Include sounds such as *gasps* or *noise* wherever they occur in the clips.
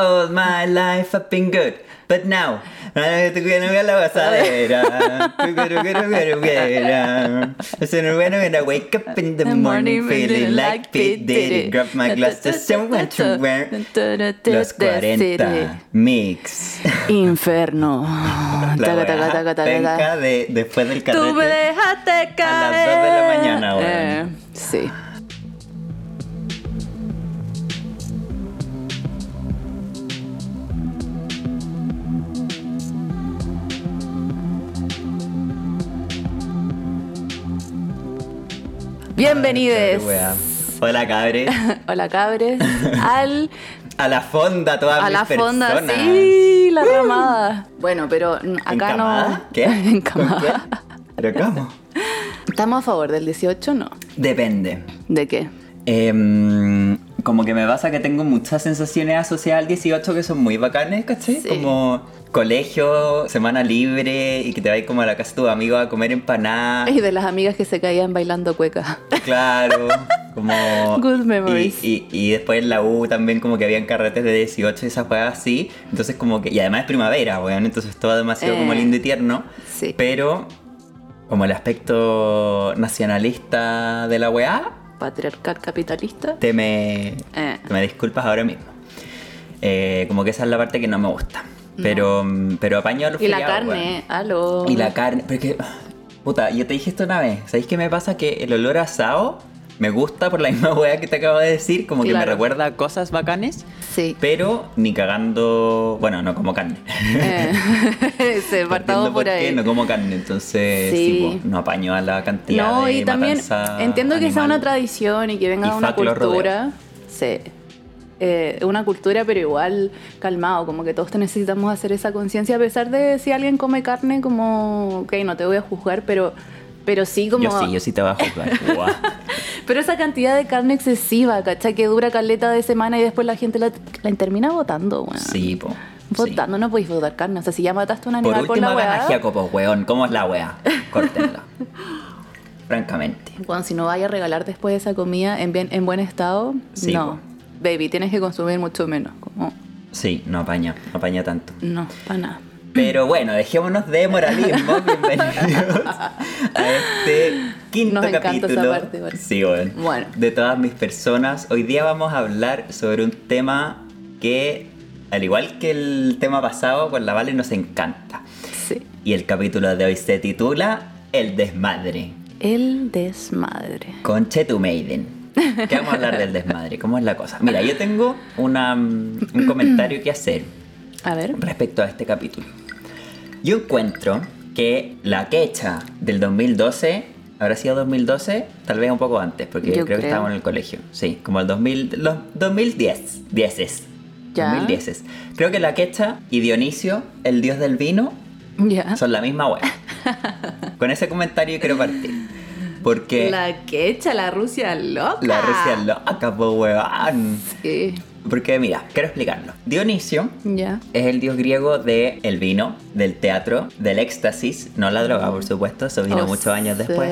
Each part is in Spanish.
All my life I've been good, but now la gozadera. I wake up in the morning feeling like Pete Diddy. Grab my glasses and went to wear los 40 mix. Inferno. De, después del carrete. Tú me dejaste caer. las dos de la mañana. Eh, sí. Bienvenides. Hola, cabres. *laughs* Hola cabres. *laughs* Al A la fonda, todas a mis la fonda, sí, la ramada. Bueno, pero acá ¿Encamada? no. ¿Qué? *laughs* Encamada. ¿Con qué? ¿Pero cómo? ¿Estamos a favor del 18 no? Depende. ¿De qué? Em, como que me pasa que tengo muchas sensaciones asociadas al 18 que son muy bacanes, ¿cachai? Sí. Como colegio, semana libre y que te vais como a la casa de tus amigos a comer empanadas. Y de las amigas que se caían bailando cueca. *laughs* Claro, como... Good memories. Y, y, y después en la U también como que habían carretes de 18 y esas cosas así. Entonces como que... Y además es primavera, weón. Entonces todo demasiado como Eh, lindo y tierno. sí. Pero como el aspecto nacionalista de la weá, Patriarcal capitalista. te me, Eh. te me disculpas ahora mismo. Eh, como que esa es la parte que no me gusta. Pero, pero apaño a los Y la carne, aló. Y la carne. Pero es que. Puta, yo te dije esto una vez. ¿Sabéis qué me pasa? Que el olor a asado me gusta por la misma *laughs* weá que te acabo de decir. Como que me recuerda a cosas bacanes. Sí. Pero ni cagando. Bueno, no como carne. Eh, *laughs* se por qué, ahí. No como carne, entonces Sí. sí, po, no apaño a la cantidad No, de y también entiendo que sea una tradición y que venga de una cultura. Sí. Eh, una cultura, pero igual calmado, como que todos te necesitamos hacer esa conciencia, a pesar de si alguien come carne, como, ok, no te voy a juzgar, pero, pero sí como... Yo sí, yo sí te voy a juzgar. *laughs* Pero esa cantidad de carne excesiva, ¿cachai? Que dura caleta de semana y después la gente la, la termina botando, weón. Sí, po. sí. Votando, no podéis votar carne. O sea, si ya mataste a un Por animal por, último, la hagan weá. ajiaco, po, weón. ¿Cómo es la weá? *laughs* Córtenla. Francamente. Bueno, si no vaya a regalar después de esa comida en, bien, en buen estado, Sí, no. Baby, tienes que consumir mucho menos. Como, Sí, no apaña, no apaña tanto. no, para nada. Pero bueno, dejémonos de moralismo. *laughs* Bienvenidos a este quinto Nos encanta capítulo. esa parte, igual. Sí, bueno. Bueno. De todas mis personas. Hoy día vamos a hablar sobre un tema que, al igual que el tema pasado, pues la Vale nos encanta. Sí. Y el capítulo de hoy se titula El desmadre. El desmadre. Conche tu Maiden. ¿Qué vamos a hablar del desmadre? ¿Cómo es la cosa? Mira, yo tengo una, mm, un comentario que hacer A ver. respecto a este capítulo. Yo encuentro que la quecha del 2012, ¿habrá sido 2012? Tal vez un poco antes, porque Yo creo, creo. que estábamos en el colegio. Sí, como el 2000, los 2010. 10 Ya. 2010. Creo que la quecha y Dionisio, el dios del vino, Ya. son la misma wea. *laughs* Con ese comentario quiero partir. Porque la, La quecha, la Rusia loca. Rusia es loca, po weón. Sí. Porque mira, quiero explicarlo. Dionisio Ya. es el dios griego del el vino, del teatro, del éxtasis, no la droga, por supuesto, eso vino O muchos años sé, después.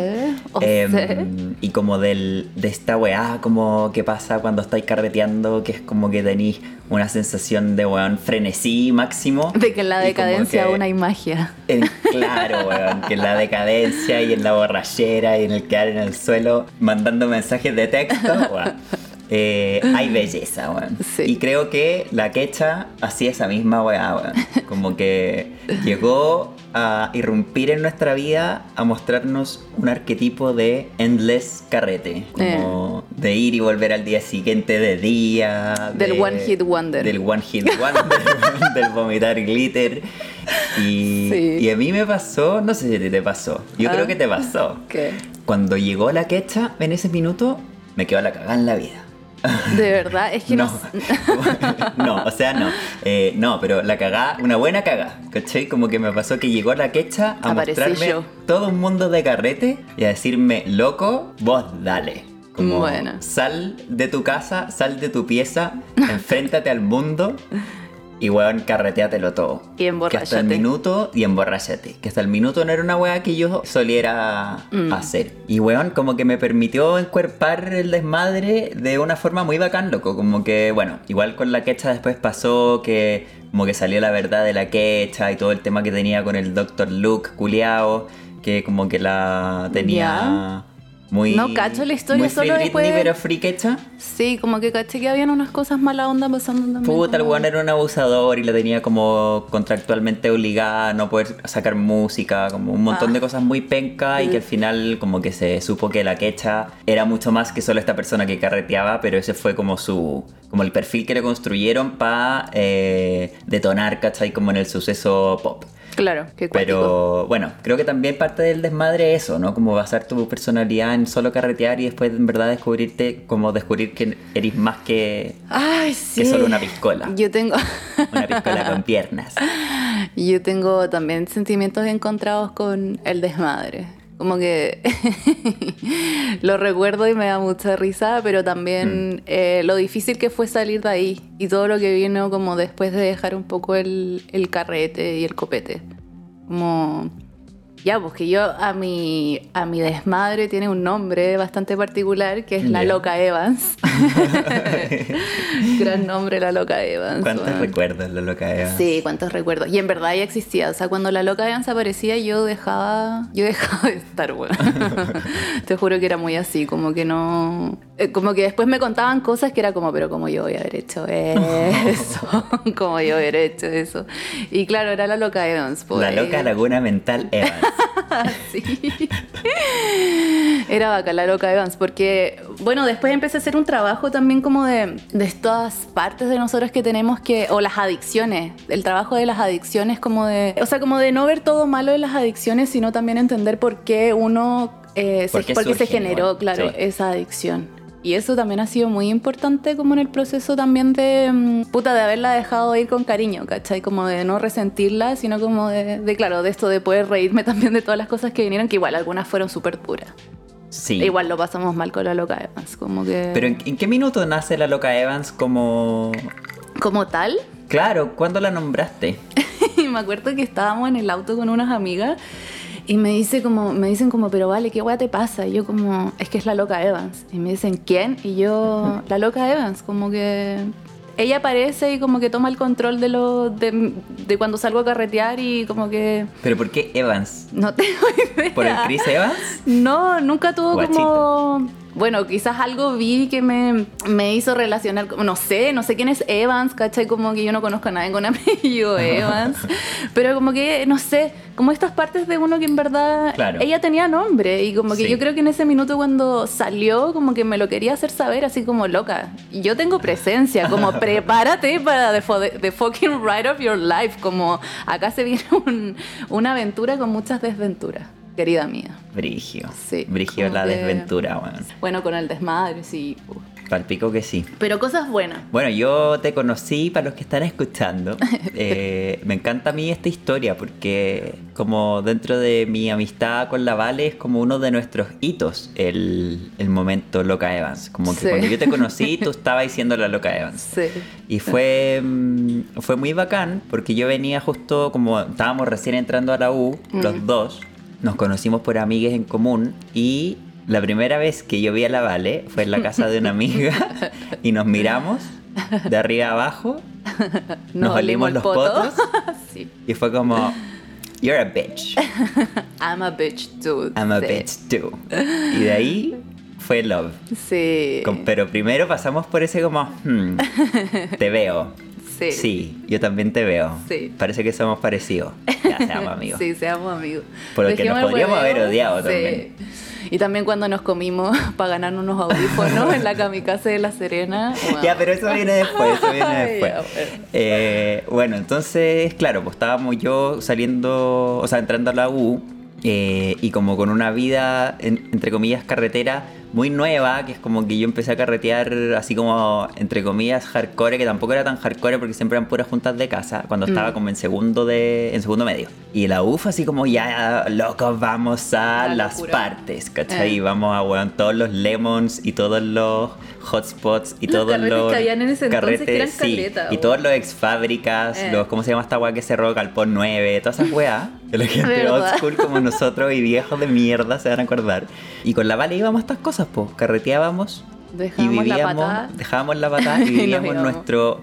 o Em, sé. y como del, de esta weá, como que pasa cuando estáis carreteando, que es como que tenéis una sensación de weón frenesí máximo. De que en la decadencia que- aún hay magia. claro, weón, que en la decadencia y en la borrachera y en el quedar en el suelo mandando mensajes de texto, weón, eh, hay *gasps* belleza, weón. Sí. Y creo que la quecha hacía esa misma weá, weón. Como que llegó a irrumpir en nuestra vida, a mostrarnos un arquetipo de endless carrete. Como de ir y volver al día siguiente de día. Del de- one hit wonder. Del one hit wonder, *laughs* del vomitar glitter. Y, Sí. y a mí me pasó, no sé si te, te pasó, yo Ah. creo que te pasó. *laughs* ¿Qué? Cuando llegó la quecha, en ese minuto, me quedó la cagada en la vida. De verdad, es que no. No, *laughs* no, o sea, no. Eh, no, pero la cagá, una buena cagá. ¿Cachai? Como que me pasó que llegó la quecha a Aparecí mostrarme yo. todo un mundo de carrete y a decirme, loco, vos dale. Como, Bueno. sal de tu casa, sal de tu pieza, enfréntate al mundo *laughs* Y weón, carreteatelo todo. Y Que hasta el emborrachate. minuto y emborrachate. Que hasta el minuto no era una weá que yo soliera Mm. hacer. Y weón, como que me permitió encuerpar el desmadre de una forma muy bacán, loco. Como que, bueno, igual con la quecha después pasó que como que salió la verdad de la quecha y todo el tema que tenía con el Dr. Luke culiao, que como que la tenía muy... No cacho la historia, muy solo después- Britney, pero free quecha. Sí, como que caché que habían unas cosas mala onda pasando también. Puta, el weón era un abusador y la tenía como contractualmente obligada a no poder sacar música, como un montón Ah. de cosas muy penca y que al final como que se supo que la quecha era mucho más que solo esta persona que carreteaba, pero ese fue como su como el perfil que le construyeron para detonar, ¿cachai? Como en el suceso pop. Claro, qué. Pero bueno, creo que también parte del desmadre es eso, ¿no? Como basar tu personalidad en solo carretear y después en verdad descubrirte, como descubrir que eres más que Ay, sí. que solo una piscola. Yo tengo. *laughs* Una piscola con piernas. Yo tengo también sentimientos encontrados con el desmadre. Como que *laughs* lo recuerdo y me da mucha risa, pero Mm. también eh, lo difícil que fue salir de ahí y todo lo que vino como después de dejar un poco el, el carrete y el copete. Como, ya, pues que yo a mi, a mi desmadre tiene un nombre bastante particular que es La. Loca Evans. *laughs* Gran nombre, La Loca Evans. ¿Cuántos recuerdos lo loca Eva? Sí, cuántos recuerdos. Y en verdad ya existía. O sea, cuando la loca Evans aparecía, yo dejaba. Yo dejaba de estar, weón. *laughs* Te juro que era muy así, como que no. eh, Como que después me contaban cosas que era como, pero como yo voy a haber hecho eso. *laughs* como yo haber hecho eso. Y claro, era la loca Evans. pues. La loca laguna mental Evans. *laughs* Sí. Era bacán la loca Evans, porque, bueno, después empecé a hacer un trabajo también como de, de estas partes de nosotros que tenemos que, o las adicciones, el trabajo de las adicciones como de, o sea, como de no ver todo malo en las adicciones, sino también entender por qué uno, eh, ¿Por se, qué por qué se generó, no? claro, Sí. esa adicción. Y eso también ha sido muy importante como en el proceso también de, mm, puta, de haberla dejado ir con cariño, ¿cachai? Como de no resentirla, sino como de, de, claro, de esto de poder reírme *laughs* también de todas las cosas que vinieron, que igual algunas fueron súper duras. Sí. E Igual lo pasamos mal con la loca Evans, como que... Pero ¿en, en qué minuto nace la loca Evans como... Como tal, Claro, ¿cuándo la nombraste? *laughs* me acuerdo que estábamos en el auto con unas amigas y me dice como me dicen como pero vale qué weá te pasa y yo como es que es la loca Evans y me dicen quién y yo la loca Evans como que ella aparece y como que toma el control de lo de, de cuando salgo a carretear y como que ¿Pero por qué Evans? no tengo *laughs* idea ¿Por el Chris Evans? No, nunca tuvo Guachito. como. Bueno, quizás algo vi que me, me hizo relacionar, no sé, no sé quién es Evans, ¿cachai? Como que yo no conozco a nadie con *laughs* apellido Evans, pero como que, no sé, como estas partes de uno que en verdad Claro. ella tenía nombre y como que Sí. yo creo que en ese minuto cuando salió, como que me lo quería hacer saber así como loca. Yo tengo presencia, como *laughs* prepárate para the, the fucking ride of your life, como acá se viene *laughs* un- una aventura con muchas desventuras, querida mía. Brigio. Sí, Brigio la que- desventura, weón. Bueno, con el desmadre, sí. uf. Palpico que sí. Pero cosas buenas. Bueno, yo te conocí para los que están escuchando. *laughs* Eh, me encanta a mí esta historia porque como dentro de mi amistad con la Vale es como uno de nuestros hitos el, el momento Loca Evans. Como que Sí. cuando yo te conocí *laughs* tú estabas diciendo la Loca Evans. Sí. Y fue, mm, fue muy bacán porque yo venía justo como estábamos recién entrando a la U, los dos, nos conocimos por amigues en común y la primera vez que yo vi a la Vale fue en la casa de una amiga *laughs* y nos miramos de arriba a abajo, *laughs* nos olimos los poto. potos *laughs* sí. y fue como, you're a bitch, I'm a bitch too. I'm a sí. bitch too. Y de ahí fue love. Sí. Pero primero pasamos por ese como, hmm, te veo. Sí. Sí, yo también te veo. Sí. Parece que somos parecidos. Ya seamos *laughs* amigos. Sí, seamos amigos. Por lo que nos podríamos haber odiado Sí. también. Y también cuando nos comimos *laughs* para ganarnos unos audífonos en la kamikaze de La Serena. wow. Ya, pero eso viene después, eso viene *laughs* después. ya, bueno. Eh, bueno, entonces, claro, pues estábamos yo saliendo, o sea, entrando a la U, eh, y como con una vida, en- entre comillas, carretera, muy nueva, que es como que yo empecé a carretear así como, entre comillas, hardcore, que tampoco era tan hardcore porque siempre eran puras juntas de casa, cuando Mm. estaba como en segundo de en segundo medio. Y la UF así como ya, locos, vamos a La las locura. partes, ¿cachai? Eh. Y vamos a, weón, todos los lemons y todos los hotspots y Los todos carretes los que habían en ese entonces que eran sí, caleta, y todos los ex fábricas, Eh. los, ¿cómo se llama esta weá que cerró Galpón 9? Todas esas weas. Que la gente old school como nosotros y viejos de mierda se van a acordar. Y con la Vale íbamos a estas cosas, pues. Carreteábamos y Dejábamos la vivíamos, patada. dejábamos la *laughs* patada y Y vivíamos nuestro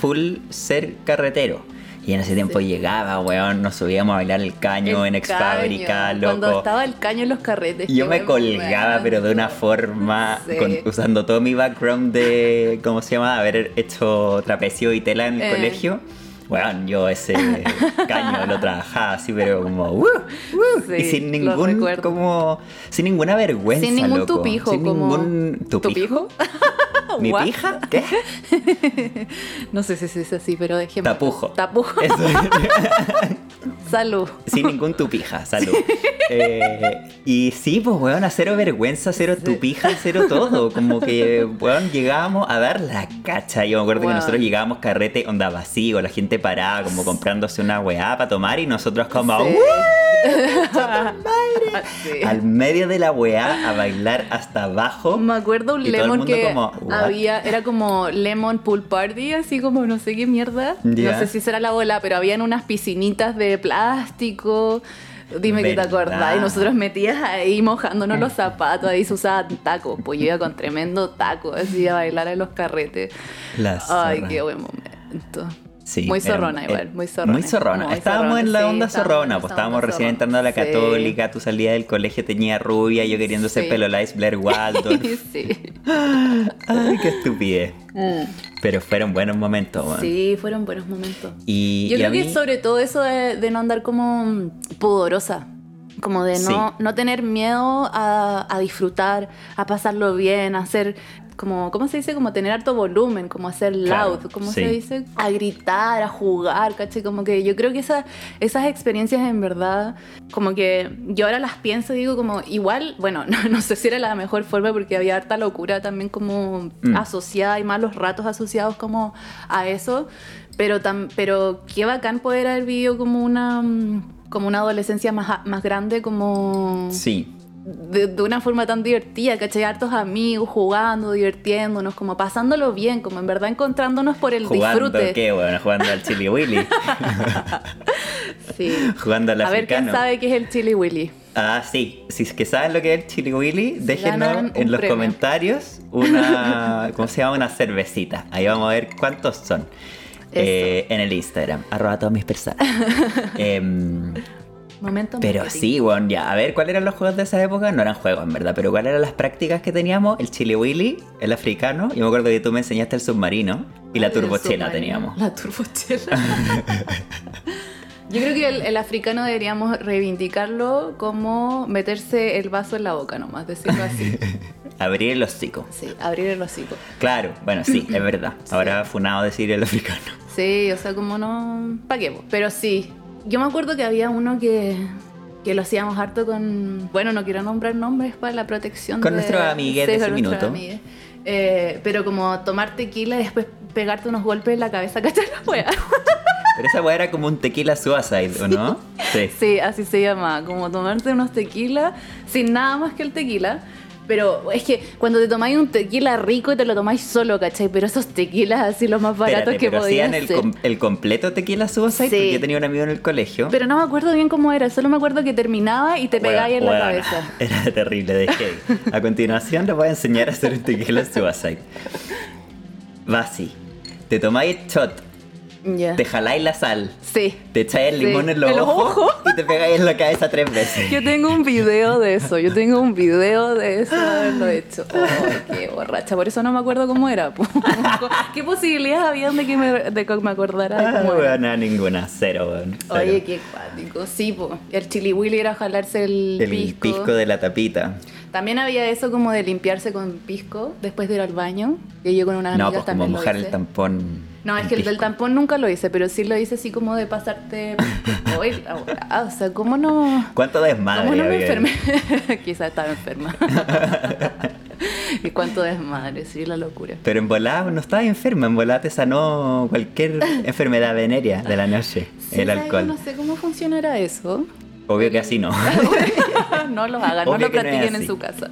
full ser carretero. Y en ese tiempo Sí. llegaba, weón, nos subíamos a bailar el caño El en ex fábrica, loco. Cuando estaba el caño en los carretes. Y yo me colgaba, pero de una forma, Sí. con- usando todo mi background de, ¿cómo se llama? Haber hecho trapecio y tela en el Eh. colegio. Bueno, yo ese *laughs* caño lo trabajaba así, pero como, ¡uh! ¡uh! Sí, y sin ningún, como, sin ninguna vergüenza, Sin ningún loco. tupijo, Sin como. ningún tupijo. *laughs* ¿Mi What? pija? ¿Qué? *laughs* No sé si dice así, pero dejemos. Tapujo. Tapujo. Eso. *laughs* Salud. Sin ningún tupija, salud. Eh, y sí, pues, weón, a cero vergüenza, cero tupija, cero todo. Como que, weón, llegábamos a dar la cacha. Yo me acuerdo que nosotros llegábamos carrete onda vacío, la gente parada, como comprándose una weá para tomar y nosotros como, Sí. "Uh", *laughs* Sí. al medio de la weá a bailar hasta abajo. Me acuerdo un Y todo el lemon mundo que como. Había, era como lemon pool party, así como no sé qué mierda. No sé si será la bola, pero habían unas piscinitas de plástico. Dime que te acordás. Y nosotros metías ahí mojándonos los zapatos, ahí se usaban tacos. Pues yo iba con tremendo taco, así a bailar en los carretes. La Ay, zorra. qué buen momento. Sí, muy zorrona era- igual, muy zorrona. Muy zorrona. Muy estábamos zorrona, en la sí, onda estábamos zorrona, en pues estábamos recién zorrona. entrando a la Sí. católica, tú salías del colegio, tenía rubia, yo queriendo ser Sí. pelo lice Blair Waldorf. *laughs* sí. *laughs* Ay, qué estupidez. Mm. Pero fueron buenos momentos, weón. Sí, fueron buenos momentos. Y, Yo y creo que sobre todo eso de, de no andar como pudorosa. Como de no, Sí. no tener miedo a, a disfrutar, a pasarlo bien, a hacer como, ¿cómo se dice? Como tener harto volumen, como hacer Claro, loud, ¿cómo sí. se dice? A gritar, a jugar, ¿cachai? Como que yo creo que esa- esas experiencias en verdad, como que yo ahora las pienso y digo como, igual, bueno, *laughs* no, no sé si era la mejor forma porque había harta locura también como Mm. asociada y malos ratos asociados como a eso, pero, tam- pero qué bacán poder haber vivido como una, mm, como una adolescencia más, más grande, como Sí, de, de una forma tan divertida, ¿cachai? Hartos amigos, jugando, divirtiéndonos, como pasándolo bien, como en verdad encontrándonos por el jugando, disfrute. ¿qué, weón? Jugando al Chili Willy. *laughs* Sí. jugando al A ver quién sabe qué es el Chili Willy. Ah, sí. Si es que saben lo que es el Chili Willy, déjenos en los premio. comentarios una, *laughs* ¿cómo se llama? Una cervecita. Ahí vamos a ver cuántos son. Eh, en el Instagram, arroba todas mis personas. *laughs* Em, Momento pero marketing. sí, bueno, ya. A ver, ¿cuáles eran los juegos de esa época? No eran juegos, en verdad, pero ¿cuáles eran las prácticas que teníamos? El Chili Willy, el africano. Yo me acuerdo que tú me enseñaste el submarino y la El turbochela teníamos. La turbochela. *laughs* Yo creo que el, el africano deberíamos reivindicarlo como meterse el vaso en la boca nomás, decirlo así. *laughs* Abrir el hocico. Sí, abrir el hocico. Claro, bueno, sí, es verdad. *laughs* Ahora funado decir el africano. Sí, o sea, como no... ¿Para qué? Pero sí, yo me acuerdo que había uno que, que lo hacíamos harto con... Bueno, no quiero nombrar nombres para la protección Con de... nuestros amigues de ese minuto. amigues. Eh, pero como tomar tequila y después pegarte unos golpes en la cabeza, *laughs* ¿cachai la wea? Pero esa weá era como un tequila suicide, ¿o no? Sí. Sí, así se llama, como tomarte unos tequila sin nada más que el tequila. Pero es que cuando te tomáis un tequila rico te lo tomáis solo, ¿cachai? Pero esos tequilas así los más baratos Espérate, que pero podían hacían el, ser. com- el completo tequila suicide Sí. porque yo tenía un amigo en el colegio. Pero no me acuerdo bien cómo era, solo me acuerdo que terminaba y te pegáis en la cabeza. *laughs* Era terrible de heavy. A continuación les voy a enseñar a hacer un tequila suicide. Va así. Te tomáis shot, Te jaláis la sal, Sí. te echáis el Sí. limón en los En ojos, ojos. y te pegáis en la cabeza tres veces. Yo tengo un video de eso, yo tengo un video de eso haberlo hecho. Ay, qué borracha, por eso no me acuerdo cómo era. *laughs* ¿Qué posibilidades había de que me, de que me acordara de Ah, cómo era? weona, ninguna, cero, weón. cero. Oye, qué cuático. Sí, po. el chili willy era jalarse el, el pisco. pisco. de la tapita. También había eso como de limpiarse con pisco después de ir al baño. Que yo con unas No, amigas pues como también lo mojar hice. el tampón. No, es que el del tampón nunca lo hice, pero sí lo hice así como de pasarte. *laughs* Oye, ah, o sea, ¿cómo no.? ¿Cuánto desmadre ¿Cómo no me enfermé? *laughs* Quizás estaba enferma. *laughs* y cuánto desmadre, sí, la locura. Pero en volada no estabas enferma, en te sanó cualquier enfermedad venérea de la noche, Sí, el alcohol. No sé cómo funcionará eso. Obvio que así no. no lo hagan, no Obvio lo no practiquen en su casa.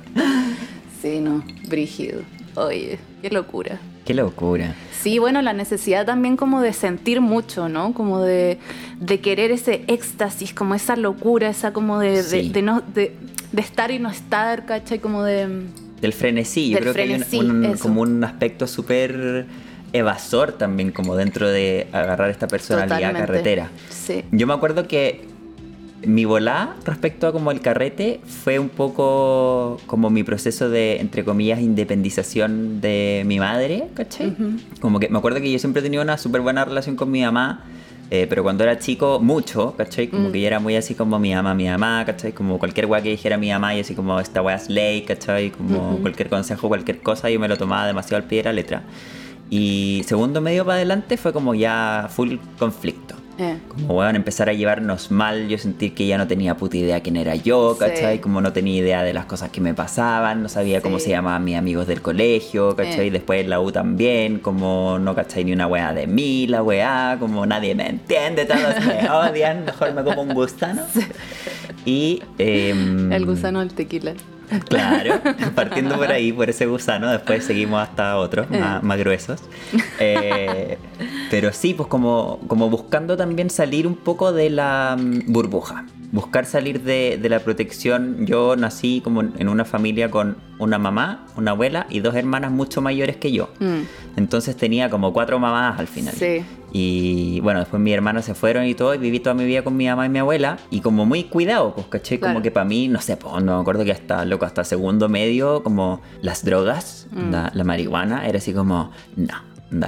Sí, no, brígido. Oye, qué locura. Qué locura. Sí, bueno, la necesidad también como de sentir mucho, ¿no? Como de, de querer ese éxtasis, como esa locura, esa como de, de- Sí. de no, de, estar y no estar, ¿cachai? Como de... Del frenesí, yo Del creo que frenesí, hay un, como un aspecto súper evasor también, como dentro de agarrar esta personalidad Totalmente. carretera. Sí. Yo me acuerdo que mi volá respecto a como el carrete fue un poco como mi proceso de, entre comillas, independización de mi madre, ¿cachai? Ujú. Como que me acuerdo que yo siempre he tenido una súper buena relación con mi mamá, eh, pero cuando era chico, mucho, ¿cachai? Como Mm. que yo era muy así como mi mamá, mi mamá, ¿cachai? Como cualquier weá que dijera mi mamá y así como esta weá es ley, ¿cachai? Como Ujú. cualquier consejo, cualquier cosa, yo me lo tomaba demasiado al pie de la letra. Y segundo medio para adelante fue como ya full conflicto. Eh, Como, weón, empezar a llevarnos mal, yo sentí que ya no tenía puta idea quién era yo, Sí. ¿cachai? Como no tenía idea de las cosas que me pasaban, no sabía cómo Sí. se llamaban mis amigos del colegio, ¿cachai? Eh. Después en la U también, como no, ¿cachai? Ni una weá de mí, la weá, como nadie me entiende, todos me odian, mejor me como un gusano. Y... em, el gusano del tequila. Claro, *laughs* partiendo por ahí, por ese gusano, después seguimos hasta otros Eh. más, más gruesos. Eh, pero sí, pues como, como buscando también salir un poco de la mm, burbuja. Buscar salir de, de la protección. Yo nací como en una familia con una mamá, una abuela y dos hermanas mucho mayores que yo. Mm, Entonces tenía como cuatro mamás al final. Sí. Y bueno, después mis hermanos se fueron y todo, y viví toda mi vida con mi mamá y mi abuela, y como muy cuidado, pues, ¿caché? Como que para mí, no sé, pues, no me acuerdo que hasta, loco, hasta segundo medio, como las drogas, Mm. la, la marihuana, era así como, no.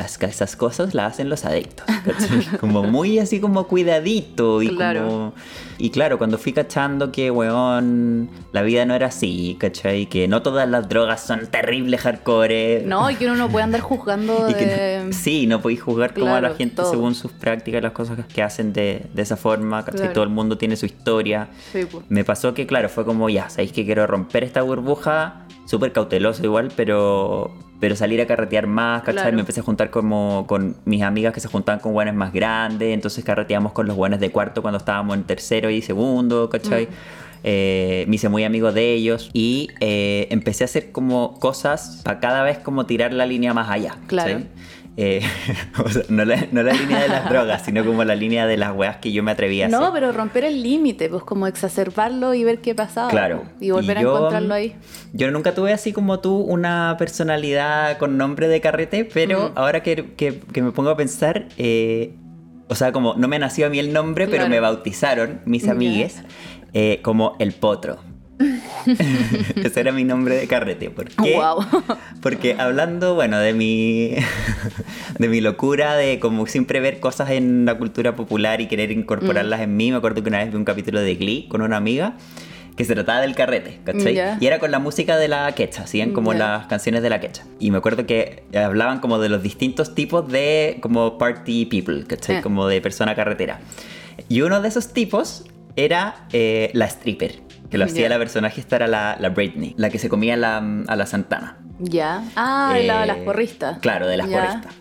Es que esas cosas las hacen los adictos, *laughs* ¿cachai? Como muy así como cuidadito y Claro. como... Y claro, cuando fui cachando que, weón, la vida no era así, ¿cachai? Que no todas las drogas son terribles hardcore. No, y que uno no puede andar juzgando *laughs* que de... no- sí, no podéis juzgar como a la Claro, gente todo. según sus prácticas, las cosas que hacen de, de esa forma, ¿cachai? Claro. Todo el mundo tiene su historia. Sí, pues. Me pasó que, claro, fue como, ya, sabéis que quiero romper esta burbuja, súper cauteloso igual, pero, pero salir a carretear más, ¿cachai? Claro. Me empecé a juntar como con mis amigas que se juntaban con buenos más grandes, entonces carreteamos con los buenos de cuarto cuando estábamos en tercero y segundo, ¿cachai? Mm. Eh, me hice muy amigo de ellos y eh, empecé a hacer como cosas para cada vez como tirar la línea más allá. Claro. Eh, *laughs* o sea, no, la, no la línea de las drogas, sino como la línea de las weas que yo me atrevía a hacer. No, pero romper el límite, pues como exacerbarlo y ver qué pasaba. Claro. Y volver Y a encontrarlo ahí. Yo nunca tuve así como tú una personalidad con nombre de carrete, pero Mm. ahora que, que- que me pongo a pensar, eh, o sea, como no me nació a mí el nombre, pero me bautizaron mis amigues eh, como el potro. *laughs* Ese era mi nombre de carrete. ¿Por qué? Wow. Porque hablando, bueno, de mi, de mi locura de como siempre ver cosas en la cultura popular y querer incorporarlas en mí, me acuerdo que una vez vi un capítulo de Glee con una amiga que se trataba del carrete, ¿cachai? Ya. Y era con la música de la quecha, hacían como Ya. las canciones de la quecha. Y me acuerdo que hablaban como de los distintos tipos de como party people, ¿cachai? Eh. Como de persona carretera. Y uno de esos tipos era eh, la stripper, que lo hacía la personaje, esta era la, la Britney, la que se comía la- a la Santana. Ya. Ah, la de las Eh, porristas. Claro, de las Ya. porristas.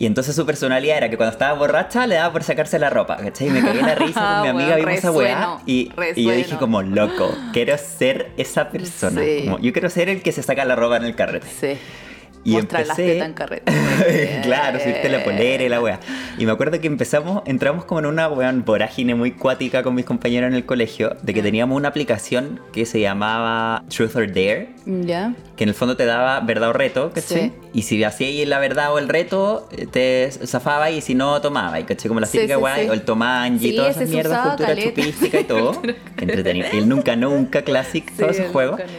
Y entonces su personalidad era que cuando estaba borracha le daba por sacarse la ropa, ¿cachai? Y me cagué la risa con *laughs* mi amiga, vimos esa weá y, y yo dije como, loco, quiero ser esa persona. Sí. Como, yo quiero ser el que se saca la ropa en el carrete. Sí. Y Mostrar empecé- carrete. *laughs* claro, subirte la polera y la wea. Y me acuerdo que empezamos, entramos como en una weón vorágine muy cuática con mis compañeros en el colegio, de que teníamos una aplicación que se llamaba Truth or Dare, Ya. que en el fondo te daba verdad o reto, ¿cachai? Sí. Y si hacías la verdad o el reto, eh, te zafaba y si no, tomaba, ¿cachai? Como la típica sí, weá, sí. o el tomanji, Sí, todas esas mierdas, cultura caleta. chupística y *laughs* todo. Entretenido. Y el nunca, nunca, classic, todos esos juegos. nunca,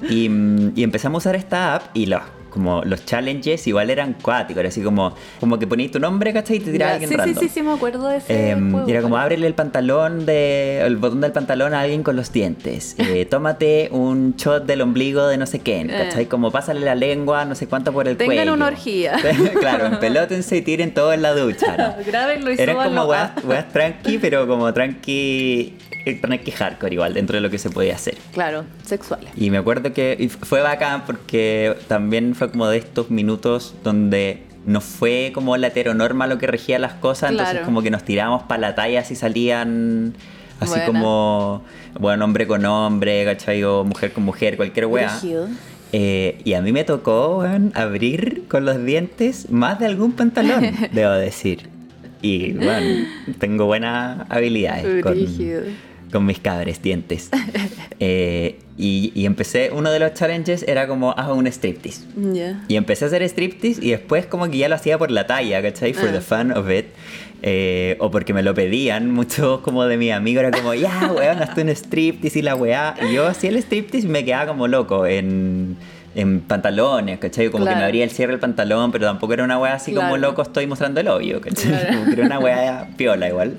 nunca. Y, mm, y empezamos a usar esta app y los, como los challenges igual eran cuáticos, era así como, como que ponías tu nombre, ¿cachai? Y te tiraba Ya, alguien sí, sí, random. sí, sí, me acuerdo de ese Em, juego, era como ábrele el pantalón de el botón del pantalón a alguien con los dientes Eh, *laughs* tómate un shot del ombligo de no sé quién Eh. ¿cachai? como pásale la lengua no sé cuánto por el Tengan cuello una orgía. *laughs* claro *laughs* empelótense y tiren todo en la ducha ¿no? Grábenlo y eran como weas, weas tranqui pero como tranqui tener que hardcore igual, dentro de lo que se podía hacer. Claro, sexuales. Y me acuerdo que fue bacán porque también fue como de estos minutos donde no fue como la heteronorma lo que regía las cosas, entonces como que nos tirábamos para la talla si salían así como, bueno, hombre con hombre, ¿cachai? O mujer con mujer, cualquier weá. Eh, y a mí me tocó abrir con los dientes más de algún pantalón, *laughs* debo decir. Y bueno, tengo buenas habilidades con. Con mis cabres dientes. *laughs* Eh, y, y empecé, uno de los challenges era como, haz un striptease. Y empecé a hacer striptease y después como que ya lo hacía por la talla, ¿cachai? For Ah. the fun of it. Eh, o porque me lo pedían, muchos *laughs* como de mis amigos era como, ya, weón, hazte un striptease y la weá. Y yo hacía el striptease y me quedaba como loco en, en pantalones, ¿cachai? Como que me abría el cierre del pantalón, pero tampoco era una weá así como loco, estoy mostrando el hoyo, ¿cachai? Claro. Como que era una weá piola igual.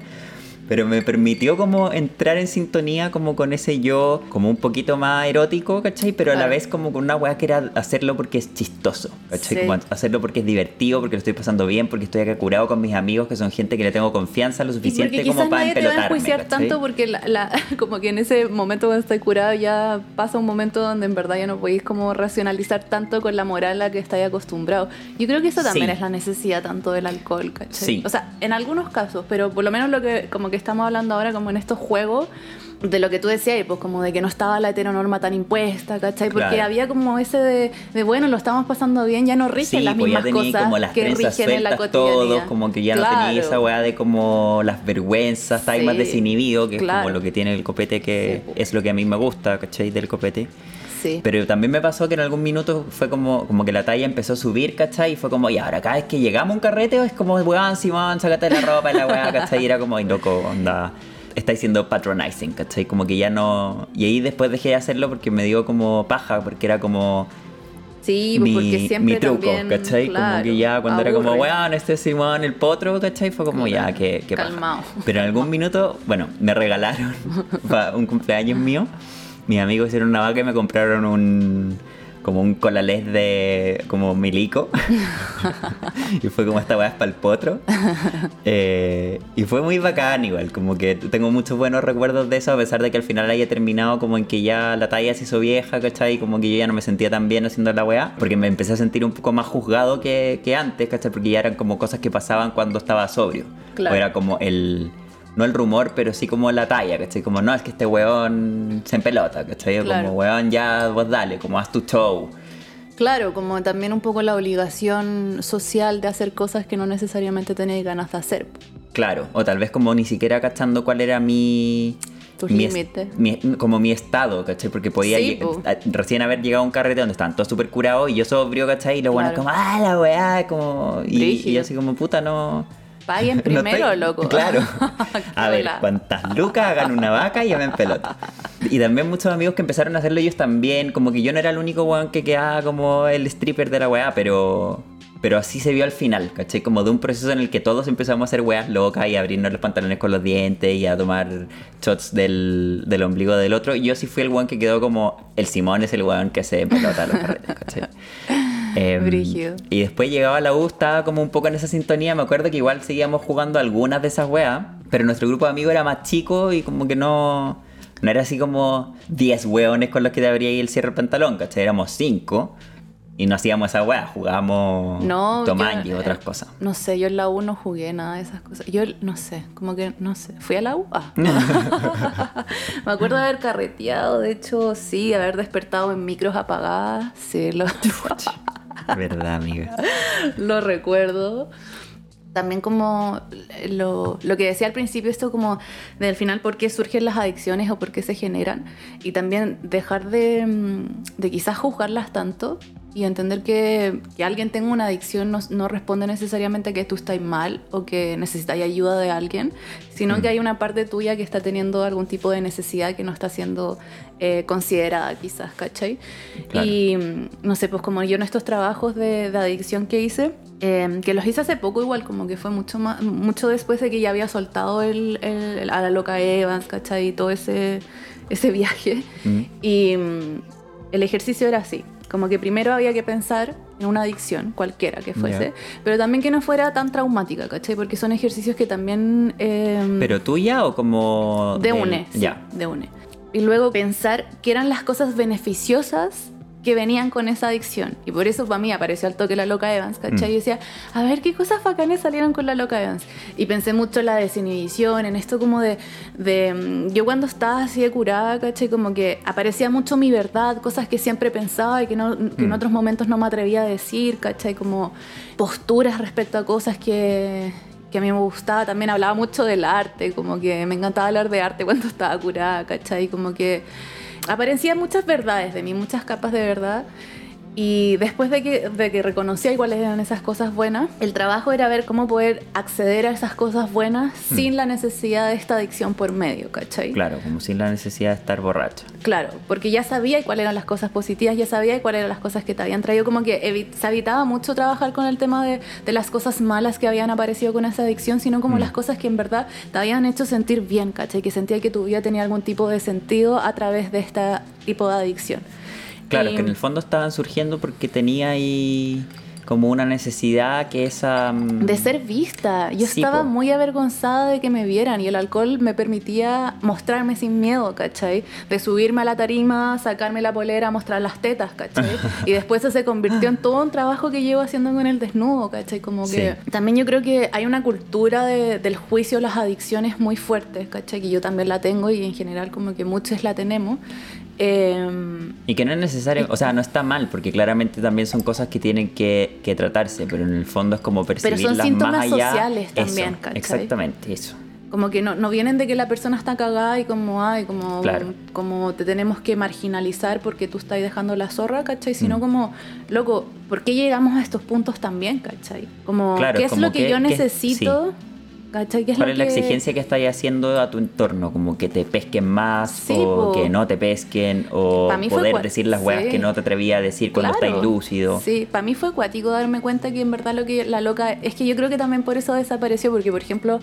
Pero me permitió como entrar en sintonía como con ese yo, como un poquito más erótico, ¿cachai? Pero a la vez como con una weá que era hacerlo porque es chistoso, ¿cachai? Sí. Como hacerlo porque es divertido, porque lo estoy pasando bien, porque estoy acá curado con mis amigos que son gente que le tengo confianza lo Y suficiente porque como para empelotarme, enjuiciar ¿cachai? tanto porque la, la- *laughs* como que en ese momento cuando estás curado ya pasa un momento donde en verdad ya no podéis como racionalizar tanto con la moral a la que estáis acostumbrado. Yo creo que eso también Sí. es la necesidad tanto del alcohol, ¿cachai? Sí. O sea, en algunos casos, pero por lo menos lo que como que estamos hablando ahora como en estos juegos de lo que tú decías, pues como de que no estaba la heteronorma tan impuesta, ¿cachai? Porque Claro. había como ese de, de, bueno, lo estamos pasando bien, ya no rigen Sí, las pues ya mismas tenía cosas como las que rigen en la cotidianidad. como que ya no tenía esa Claro. weá de como las vergüenzas, está ahí más Sí, desinhibido, que es claro. como lo que tiene el copete, que Sí. es lo que a mí me gusta, ¿cachai? Del copete. Sí. Pero también me pasó que en algún minuto fue como, como que la talla empezó a subir, ¿cachai? Y fue como, y ahora cada vez que llegamos a un carrete es como, weón, Simón, sácate la ropa y la weá, *laughs* ¿cachai? Y era como, ay, loco, onda, estáis siendo patronizing, ¿cachai? Como que ya no... Y ahí después dejé de hacerlo porque me dio como paja, porque era como Sí, pues, mi, porque siempre mi truco, también, ¿cachai? como claro, que ya cuando era como, aburre. weón, este es Simón el potro, ¿cachai? Fue como, ya, que, que paja. Calmao. Pero en algún *laughs* minuto, bueno, me regalaron *laughs* para un cumpleaños mío. Mis amigos hicieron una vaca y me compraron un como un colalés de como milico *laughs* y fue como esta weá es para el potro Eh, y fue muy bacán igual como que tengo muchos buenos recuerdos de eso a pesar de que al final haya terminado como en que ya la talla se hizo vieja ¿cachai? como que yo ya no me sentía tan bien haciendo la weá porque me empecé a sentir un poco más juzgado que, que antes ¿cachai? porque ya eran como cosas que pasaban cuando estaba sobrio Claro. o era como el no el rumor, pero sí como la talla, ¿cachai? Como no, es que este weón se empelota, ¿cachai? Claro. Como weón, ya vos dale, como haz tu show. Claro, como también un poco la obligación social de hacer cosas que no necesariamente tenéis ganas de hacer. Claro, o tal vez como ni siquiera cachando cuál era mi... Tus mi mi- como mi estado, ¿cachai? Porque podía Sí, po. recién haber llegado a un carrete donde estaban todos súper curados y yo sobrio, ¿cachai? Y los buenos Claro. como, ah, la weá, como... Y, y así como, puta, no... Paguen *laughs* no primero, estoy- loco. Claro. *laughs* A ver, cuántas lucas hagan una vaca y me pelota. Y también muchos amigos que empezaron a hacerlo ellos también. Como que yo no era el único weón que quedaba como el stripper de la weá, pero. Pero así se vio al final, ¿cachai? Como de un proceso en el que todos empezamos a hacer weas locas y a abrirnos los pantalones con los dientes y a tomar shots del, del ombligo del otro. Yo sí fui el weón que quedó como. El Simón es el weón que se pelota a los carretes, ¿cachai? *laughs* Brígido. y después llegaba a la U, estaba como un poco en esa sintonía. Me acuerdo que igual seguíamos jugando algunas de esas weas, pero nuestro grupo de amigos era más chico y como que no. No era así como 10 weones con los que te abría ahí el cierre del pantalón, ¿cachai? Éramos 5 y no hacíamos esa wea, jugábamos No, y otras eh, cosas. No sé, yo en la U no jugué nada de esas cosas. Yo no sé, como que no sé. ¿Fui a la U? Ah. *laughs* *laughs* Me acuerdo de haber carreteado, de hecho, sí, haber despertado en micros apagadas. Sí, lo, *laughs* Verdad, amiga. lo recuerdo. También como lo, lo que decía al principio, esto como del final por qué surgen las adicciones o por qué se generan. Y también dejar de, mm, de quizás juzgarlas tanto y entender que, que alguien tenga una adicción no, no responde necesariamente a que tú estás mal o que necesitas ayuda de alguien, sino Mm. que hay una parte tuya que está teniendo algún tipo de necesidad que no está siendo eh, considerada quizás, ¿cachai? Claro. Y mm, no sé, pues como yo en estos trabajos de, de adicción que hice, eh, que los hice hace poco igual, como que fue mucho más, mucho después de que ya había soltado el, el- a la loca Evans, ¿cachai? Y todo ese, ese *laughs* viaje. Mm. Y el ejercicio era así, como que primero había que pensar en una adicción, cualquiera que fuese, Ya. pero también que no fuera tan traumática, ¿cachai? Porque son ejercicios que también... eh, ¿Pero tuya o como.? de UNE, sí, Ya. de UNE. Y luego pensar que eran las cosas beneficiosas que venían con esa adicción. Y por eso para mí apareció al toque la loca Evans, ¿cachai? Mm. Y decía, a ver qué cosas bacanes salieron con la loca Evans. Y pensé mucho en la desinhibición, en esto como de, de... mm, Yo cuando estaba así de curada, ¿cachai? Como que aparecía mucho mi verdad, cosas que siempre pensaba y que, no, que en Mm. otros momentos no me atrevía a decir, ¿cachai? Como posturas respecto a cosas que, que a mí me gustaba. También hablaba mucho del arte, como que me encantaba hablar de arte cuando estaba curada, ¿cachai? Como que aparecían muchas verdades de mí, muchas capas de verdad. Y después de que, de que reconocía cuáles eran esas cosas buenas, el trabajo era ver cómo poder acceder a esas cosas buenas sin la necesidad de esta adicción por medio, ¿cachai? Claro, como sin la necesidad de estar borracha. Claro, porque ya sabía cuáles eran las cosas positivas, ya sabía cuáles eran las cosas que te habían traído, como que se evitaba mucho trabajar con el tema de, de las cosas malas que habían aparecido con esa adicción, sino como Mm. las cosas que en verdad te habían hecho sentir bien, ¿cachai? Que sentía que tu vida tenía algún tipo de sentido a través de este tipo de adicción. Claro, que en el fondo estaban surgiendo porque tenía ahí como una necesidad que esa... mm, De ser vista. Yo Sí, estaba po. muy avergonzada de que me vieran y el alcohol me permitía mostrarme sin miedo, ¿cachai? De subirme a la tarima, sacarme la polera, mostrar las tetas, ¿cachai? *laughs* y después eso se convirtió en todo un trabajo que llevo haciendo con el desnudo, ¿cachai? Como que Sí. también yo creo que hay una cultura de- del juicio, las adicciones muy fuerte, ¿cachai? Que yo también la tengo y en general como que muchos la tenemos. Em, Y que no es necesario, o sea, no está mal, porque claramente también son cosas que tienen que, que tratarse, pero en el fondo es como percibirlas síntomas más allá. sociales también, Eso, ¿cachai? Exactamente, eso. Como que no, no vienen de que la persona está cagada y como, ay, como, Claro. como te tenemos que marginalizar porque tú estás dejando la zorra, ¿cachai? Sino Mm. como, loco, ¿por qué llegamos a estos puntos también, ¿cachai? Como, Claro, ¿qué es como lo que, que- yo que- necesito? ¿Cachai? ¿Qué es ¿Cuál es la que- exigencia que estás haciendo a tu entorno? Como que te pesquen más, Sí, o po. que no te pesquen, o poder cua- decir las weas sí. que no te atrevías a decir cuando Claro. estás lúcido. Sí, para mí fue cuático darme cuenta que en verdad lo que la loca es que yo creo que también por eso desapareció porque por ejemplo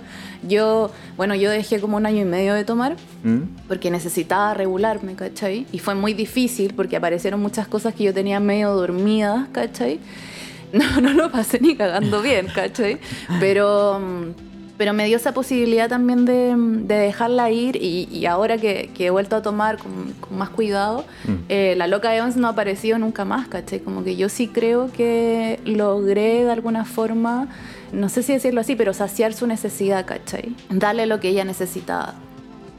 yo bueno yo dejé como un año y medio de tomar ¿Mm? porque necesitaba regularme, ¿cachai? Y fue muy difícil porque aparecieron muchas cosas que yo tenía medio dormidas, ¿cachai? *laughs* No, no lo pasé ni cagando bien, ¿cachai? Pero, mm, pero me dio esa posibilidad también de, de dejarla ir y, y ahora que, que he vuelto a tomar con, con más cuidado, Mm. eh, la loca Evans no ha aparecido nunca más, ¿cachai? Como que yo sí creo que logré de alguna forma, no sé si decirlo así, pero saciar su necesidad, ¿cachai? Darle lo que ella necesitaba.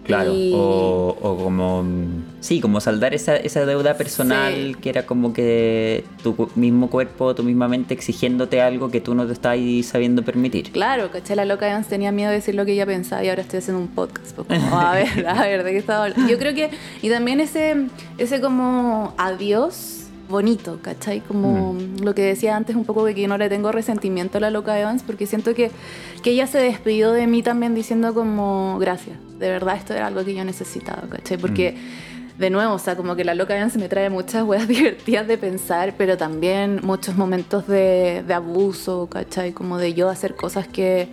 Claro, Y- o, o como, mm, sí, como saldar esa, esa deuda personal Sí. que era como que tu mismo cuerpo, tu misma mente exigiéndote algo que tú no te estás sabiendo permitir. Claro, caché, la loca Evans tenía miedo de decir lo que ella pensaba y ahora estoy haciendo un podcast. pues, como, a ver, a ver, ¿de qué estaba hablando? Yo creo que, y también ese, ese como adiós bonito, ¿cachai? Como lo que decía antes, un poco de que yo no le tengo resentimiento a la loca Evans porque siento que, que ella se despidió de mí también diciendo como, gracias, de verdad esto era algo que yo necesitaba, ¿cachai? Porque... De nuevo, o sea, como que la loca Evans me trae muchas weas *laughs* divertidas de pensar, pero también muchos momentos de, de abuso, ¿cachai? Como de yo hacer cosas que,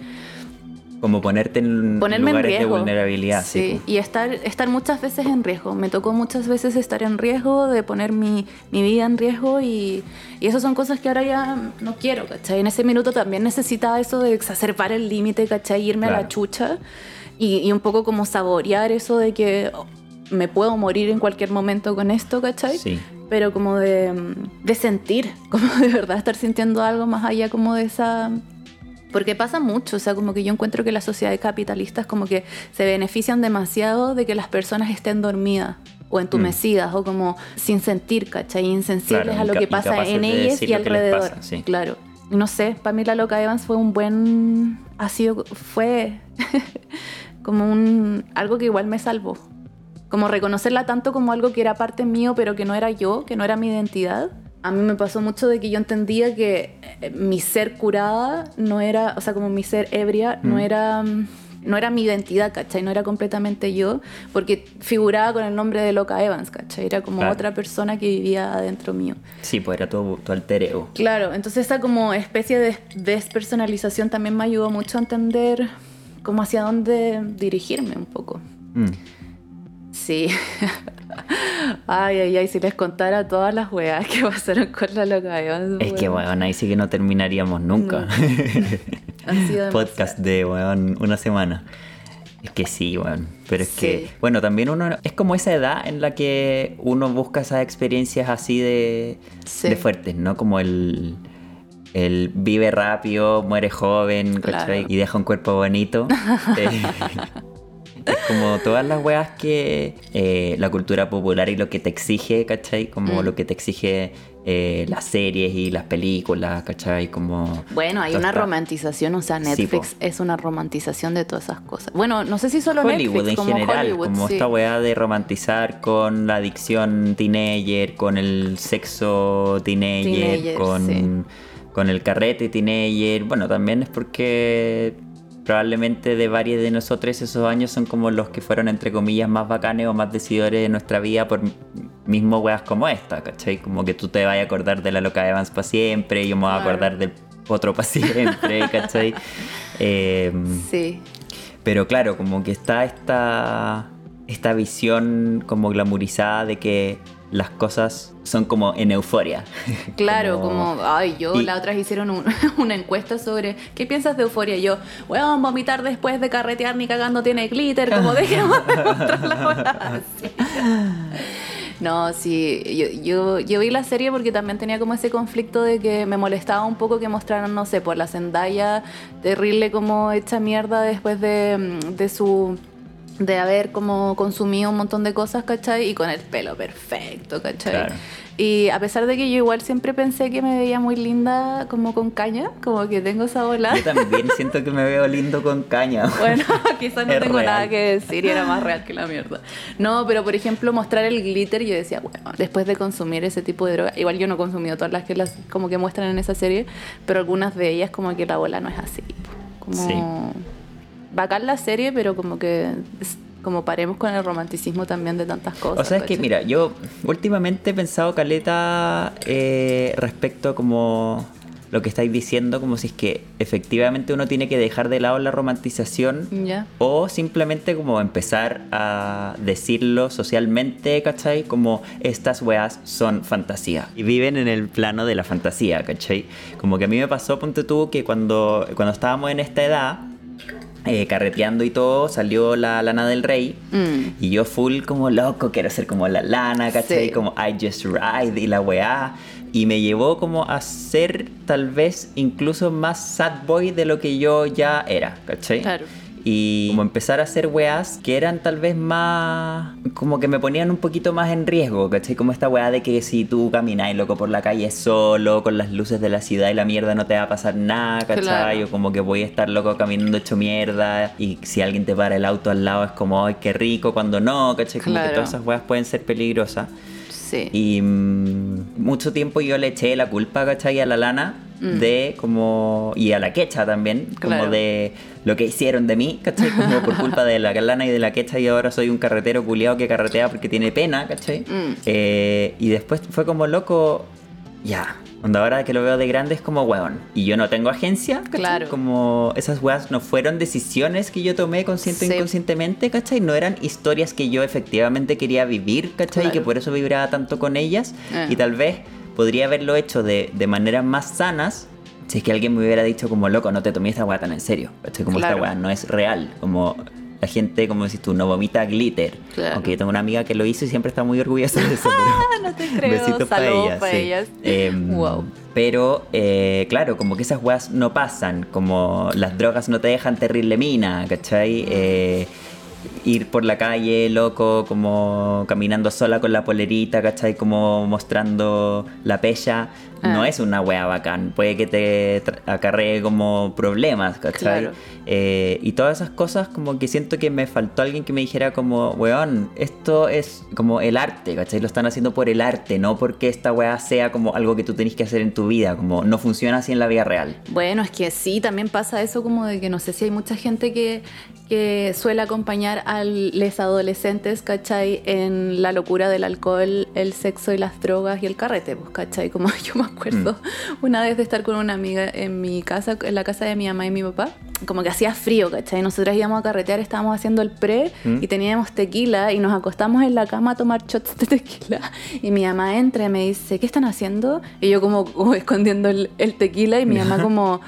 Como ponerte en ponerme en lugares de riesgo. vulnerabilidad. Sí, y estar, estar muchas veces en riesgo. Me tocó muchas veces estar en riesgo, de poner mi, mi vida en riesgo y, y eso son cosas que ahora ya no quiero, ¿cachai? En ese minuto también necesitaba eso de exacerbar el límite, ¿cachai? Irme a la chucha y, y un poco como saborear eso de que me puedo morir en cualquier momento con esto, ¿cachai? sí. pero como de, de sentir, *laughs* como de verdad estar sintiendo algo más allá como de esa... Porque pasa mucho, o sea, como que yo encuentro que las sociedades capitalistas como que se benefician demasiado de que las personas estén dormidas o entumecidas o como sin sentir, ¿cachai? Insensibles Claro, a lo que pasa en ellas y alrededor. pasa, sí. Claro. No sé, para mí la loca Evans fue un buen... Ha sido... Fue *laughs* como un... Algo que igual me salvó. Como reconocerla tanto como algo que era parte mío, pero que no era yo, que no era mi identidad. A mí me pasó mucho de que yo entendía que eh, mi ser curada no era, o sea, como mi ser ebria no Mm. era mm, no era mi identidad, ¿cachai? No era completamente yo, porque figuraba con el nombre de Loca Evans, ¿cachai? Era como Claro. otra persona que vivía adentro mío. Sí, pues era tu, tu alter ego. Claro, entonces esa como especie de despersonalización también me ayudó mucho a entender como hacia dónde dirigirme un poco. Mm. Sí. *laughs* Ay, ay, ay, si les contara todas las weas que pasaron con la loca Evans. Es que, weón, ahí sí que no terminaríamos nunca. *laughs* Han sido Podcast de, weón, una semana. Es que sí, weón. Pero es Sí. que, bueno, también uno. Es como esa edad en la que uno busca esas experiencias así de, Sí. de fuertes, ¿no? Como el. El vive rápido, muere joven. Y deja un cuerpo bonito. *laughs* Eh, es como todas las weas que eh, la cultura popular y lo que te exige, ¿cachai? Como Mm. lo que te exige eh, las series y las películas, ¿cachai? Como. Bueno, hay una esta- romantización, o sea, Netflix es una romantización de todas esas cosas. Bueno, no sé si solo Hollywood Netflix, en como general, Hollywood, como sí. esta weá de romantizar con la adicción teenager, con el sexo teenager, Teenager, con, sí. con el carrete teenager. Bueno, también es porque probablemente de varios de nosotros esos años son como los que fueron entre comillas más bacanes o más decidores de nuestra vida por mismo weas como esta, ¿cachai? Como que tú te vayas a acordar de la loca Evans para siempre, yo me voy a acordar del otro para siempre, *laughs* ¿cachai? Em, Sí, pero claro, como que está esta, esta visión como glamorizada de que las cosas son como en euforia. *laughs* claro, como, ay, yo Y- la otra hicieron un- *laughs* una encuesta sobre qué piensas de euforia. Y yo, weón, vomitar después de carretear ni cagando tiene glitter, como *laughs* dejemos de mostrar la así. No, sí, yo, yo, yo vi la serie porque también tenía como ese conflicto de que me molestaba un poco que mostraran, no sé, por la Zendaya terrible como hecha mierda después de, de su de haber como consumido un montón de cosas, ¿cachai? Y con el pelo perfecto, ¿cachai? Claro. Y a pesar de que yo igual siempre pensé que me veía muy linda como con caña, como que tengo esa bola. Yo también *laughs* siento que me veo lindo con caña. Bueno, *laughs* quizás no Es tengo real. nada que decir y era más real que la mierda. No, pero por ejemplo, mostrar el glitter, yo decía, bueno, después de consumir ese tipo de droga, igual yo no he consumido todas las que las como que muestran en esa serie, pero algunas de ellas como que la bola no es así. Como Sí. Bacán la serie, pero como que es- como paremos con el romanticismo también de tantas cosas. O sea, es que mira, yo últimamente he pensado, Caleta, eh, respecto a como lo que estáis diciendo, como si es que efectivamente uno tiene que dejar de lado la romantización Ya. o simplemente como empezar a decirlo socialmente, ¿cachai? Como estas weas son fantasía y viven en el plano de la fantasía, ¿cachai? Como que a mí me pasó, ponte tú, que cuando, cuando estábamos en esta edad, eh, carreteando y todo, salió la Lana del Rey. Mm. Y yo full como loco, quiero ser como la lana, ¿cachai? Sí. Como I just ride y la weá. Y me llevó como a ser tal vez incluso más sad boy de lo que yo ya era, ¿cachai? Claro. Y como empezar a hacer weás que eran tal vez más... Como que me ponían un poquito más en riesgo, ¿cachai? Como esta weá de que si tú camináis loco por la calle solo, con las luces de la ciudad y la mierda no te va a pasar nada, ¿cachai? Claro. O como que voy a estar loco caminando hecho mierda y si alguien te para el auto al lado es como, ay, qué rico, cuando no, ¿cachai? Como que Claro. todas esas weas pueden ser peligrosas. Sí. Y mm, mucho tiempo yo le eché la culpa, ¿cachai? A la lana de como... Y a la quecha también, como Mm. De lo que hicieron de mí, ¿cachai? Como por *laughs* culpa de la lana y de la quecha y ahora soy un carretero culiado que carretea porque tiene pena, ¿cachai? Mm. Eh, y después fue como loco, ya. Cuando ahora que lo veo de grande es como weón. Y yo no tengo agencia, ¿cachai? Claro. Como esas weas no fueron decisiones que yo tomé consciente o Sí. inconscientemente, ¿cachai? No eran historias que yo efectivamente quería vivir, ¿cachai? Y que por eso vibraba tanto con ellas. Ah. Y tal vez podría haberlo hecho de, de maneras más sanas. Si es que alguien me hubiera dicho como loco, no te tomé esta wea tan en serio. ¿cachai? Como Claro. esta wea no es real. Como la gente, como decís tú, no vomita glitter. Claro. Aunque yo tengo una amiga que lo hizo y siempre está muy orgullosa de eso. Ah, *laughs* no te creo. Besitos para para sí. ellas. Em, wow. Pero, eh, claro, como que esas weas no pasan, como las drogas no te dejan terrible mina, ¿cachai? Eh, ir por la calle, loco, como caminando sola con la polerita, ¿cachai? Como mostrando la pella, no Ah. es una wea bacán. Puede que te acarree como problemas, ¿cachai? Claro. Eh, y todas esas cosas como que siento que me faltó alguien que me dijera como, weón, esto es como el arte, ¿cachai? Lo están haciendo por el arte, no porque esta weá sea como algo que tú tenés que hacer en tu vida, como no funciona así en la vida real. Bueno, es que sí, también pasa eso como de que no sé si hay mucha gente que, que suele acompañar a a los adolescentes, ¿cachai? En la locura del alcohol, el sexo y las drogas y el carrete, pues, ¿cachai? Como *laughs* yo me acuerdo Mm. una vez de estar con una amiga en mi casa, en la casa de mi mamá y mi papá, como que hacía frío, ¿cachai? Nosotras íbamos a carretear, estábamos haciendo el pre Mm. y teníamos tequila y nos acostamos en la cama a tomar shots de tequila. Y mi mamá entra y me dice, ¿qué están haciendo? Y yo como, escondiendo el, el tequila y mi mamá *laughs* como...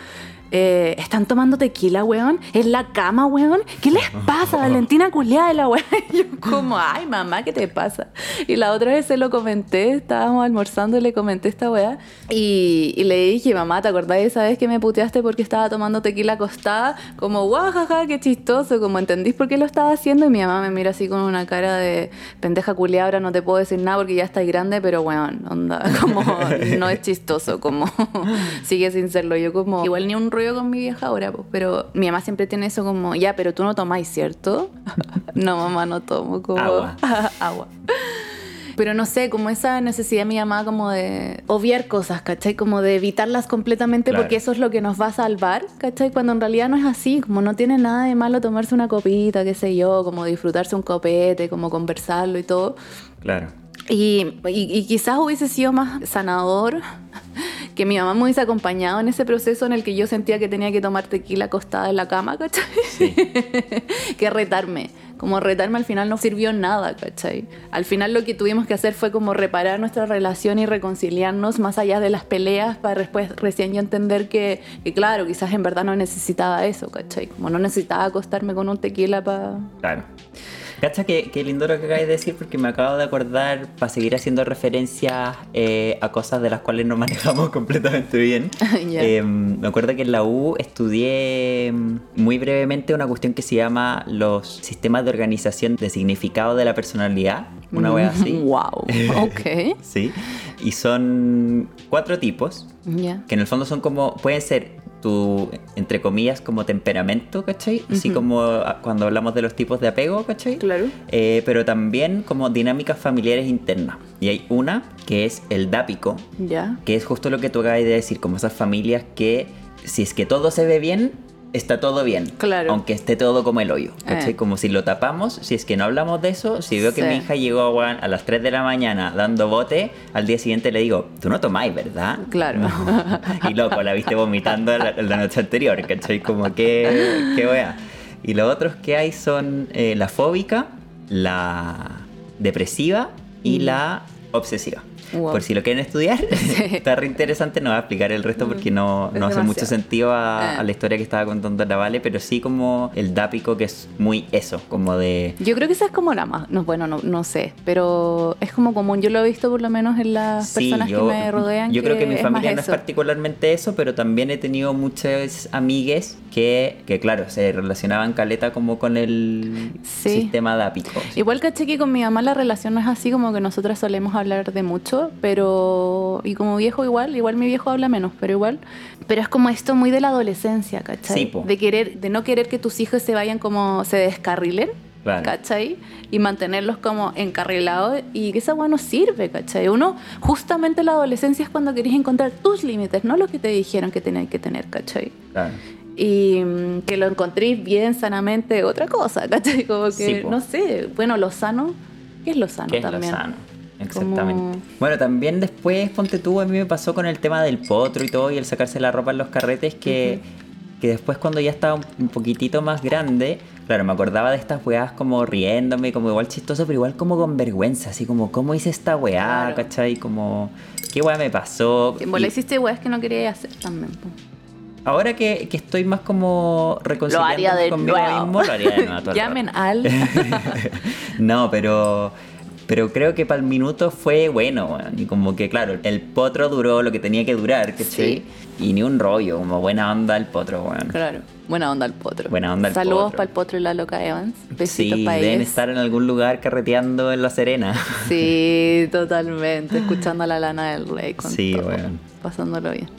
eh, ¿Están tomando tequila, weón? ¿En la cama, weón? ¿Qué les pasa, *laughs* Valentina culiada de la weón? *laughs* Y yo como, ay, mamá, ¿qué te pasa? Y la otra vez se lo comenté, estábamos almorzando y le comenté esta weá. Y, y le dije, mamá, ¿te acordás de esa vez que me puteaste porque estaba tomando tequila acostada? Como, guajaja, qué chistoso, como, ¿entendís por qué lo estaba haciendo? Y mi mamá me mira así con una cara de pendeja culiada, ahora no te puedo decir nada porque ya estás grande, pero weón, onda, *laughs* como, no es chistoso, como, sigue sin serlo. Yo como, igual ni un rollo con mi vieja ahora, pues, pero mi mamá siempre tiene eso como, ya, pero tú no tomáis, ¿cierto? *laughs* no, mamá, no tomo, como Agua. *laughs* agua. Pero no sé, como esa necesidad de mi mamá como de obviar cosas, ¿cachai? Como de evitarlas completamente Claro. porque eso es lo que nos va a salvar, ¿cachai? Cuando en realidad no es así, como no tiene nada de malo tomarse una copita, qué sé yo, como disfrutarse un copete, como conversarlo y todo. Claro. Y, y- y quizás hubiese sido más sanador que mi mamá me hubiese acompañado en ese proceso en el que yo sentía que tenía que tomar tequila acostada en la cama, ¿cachai? Sí. *laughs* que retarme. Como retarme al final no sirvió nada, ¿cachai? Al final lo que tuvimos que hacer fue como reparar nuestra relación y reconciliarnos más allá de las peleas para después recién yo entender que, que claro, quizás en verdad no necesitaba eso, ¿cachai? Como no necesitaba acostarme con un tequila para... Claro. Cacha que, que lindo lo que acabas de decir porque me acabo de acordar para seguir haciendo referencias eh, a cosas de las cuales no manejamos *laughs* completamente bien. *laughs* Ya. Eh, me acuerdo que en la U estudié mm, muy brevemente una cuestión que se llama los sistemas de organización de significado de la personalidad. Una wea así. wow, *laughs* ok. Sí. Y son cuatro tipos Ya. que en el fondo son como, pueden ser tu, entre comillas, como temperamento, ¿cachai? Así como ah, cuando hablamos de los tipos de apego, ¿cachai? Claro. Eh, pero también como dinámicas familiares internas. Y hay una que es el dápico, Ya. que es justo lo que tú acabas de decir, como esas familias que si es que todo se ve bien, está todo bien. Claro. Aunque esté todo como el hoyo. Eh. Como si lo tapamos, si es que no hablamos de eso, si veo que Sí. mi hija llegó weón, a las 3 de la mañana dando bote, al día siguiente le digo, tú no tomáis, ¿verdad? Claro. *laughs* y loco, la viste vomitando la, la noche anterior, ¿cachai? Como que, qué wea. Y los otros que hay son eh, la fóbica, la depresiva y Mm. la obsesiva. Wow. Por si lo quieren estudiar, *laughs* está re interesante, no voy a explicar el resto porque no, no hace mucho sentido a, Eh. a la historia que estaba contando la Vale, pero sí como el dápico que es muy eso, como de... Yo creo que esa es como la más, no, bueno, no, no sé, pero es como común, yo lo he visto por lo menos en las Sí, personas yo, que me rodean. yo creo que mi familia no es particularmente eso, pero también he tenido muchas amigues que, que claro, se relacionaban caleta como con el Sí. sistema dápico. Igual que con mi mamá la relación no es así como que nosotras solemos hablar de mucho, pero y como viejo igual, igual mi viejo habla menos, pero igual, pero es como esto muy de la adolescencia, ¿cachai? Sí, po. de querer, de no querer que tus hijos se vayan como se descarrilen. Claro. ¿Cachai? Y mantenerlos como encarrilados y que esa weá no sirve, ¿cachai? Uno, justamente la adolescencia es cuando querés encontrar tus límites, no los que te dijeron que tenías que tener, ¿cachai? Claro. y mm, que lo encontréis bien sanamente, otra cosa, ¿cachai? Como que, Sí, no sé, bueno, lo sano, ¿qué es lo sano ¿Qué es lo también? sano? Exactamente. Como- Bueno, también después, ponte tú, a mí me pasó con el tema del potro y todo, y el sacarse la ropa en los carretes, que, que después cuando ya estaba un, poquitito más grande, claro, me acordaba de estas weás como riéndome, como igual chistoso, pero igual como con vergüenza, así como, ¿cómo hice esta weá? Claro. ¿Cachai? Como, ¿qué weá me pasó? Que le Y hiciste weas que no querías hacer también. ahora que, que estoy más como reconciliando conmigo nuevo. mismo, lo haría de nuevo. *laughs* Llamen al. *laughs* no, pero pero creo que para el minuto fue bueno, weón. Y como que, claro, el potro duró lo que tenía que durar, ¿cachai? Sí. Y ni un rollo, como buena onda el potro, weón. claro. Buena onda al potro. Buena onda al Saludos para el potro y la loca Evans. Besitos Sí, para deben ellos. estar en algún lugar carreteando en La Serena. Sí, *laughs* totalmente. Escuchando a la lana del rey. Con Sí, todo, weón. Pasándolo bien.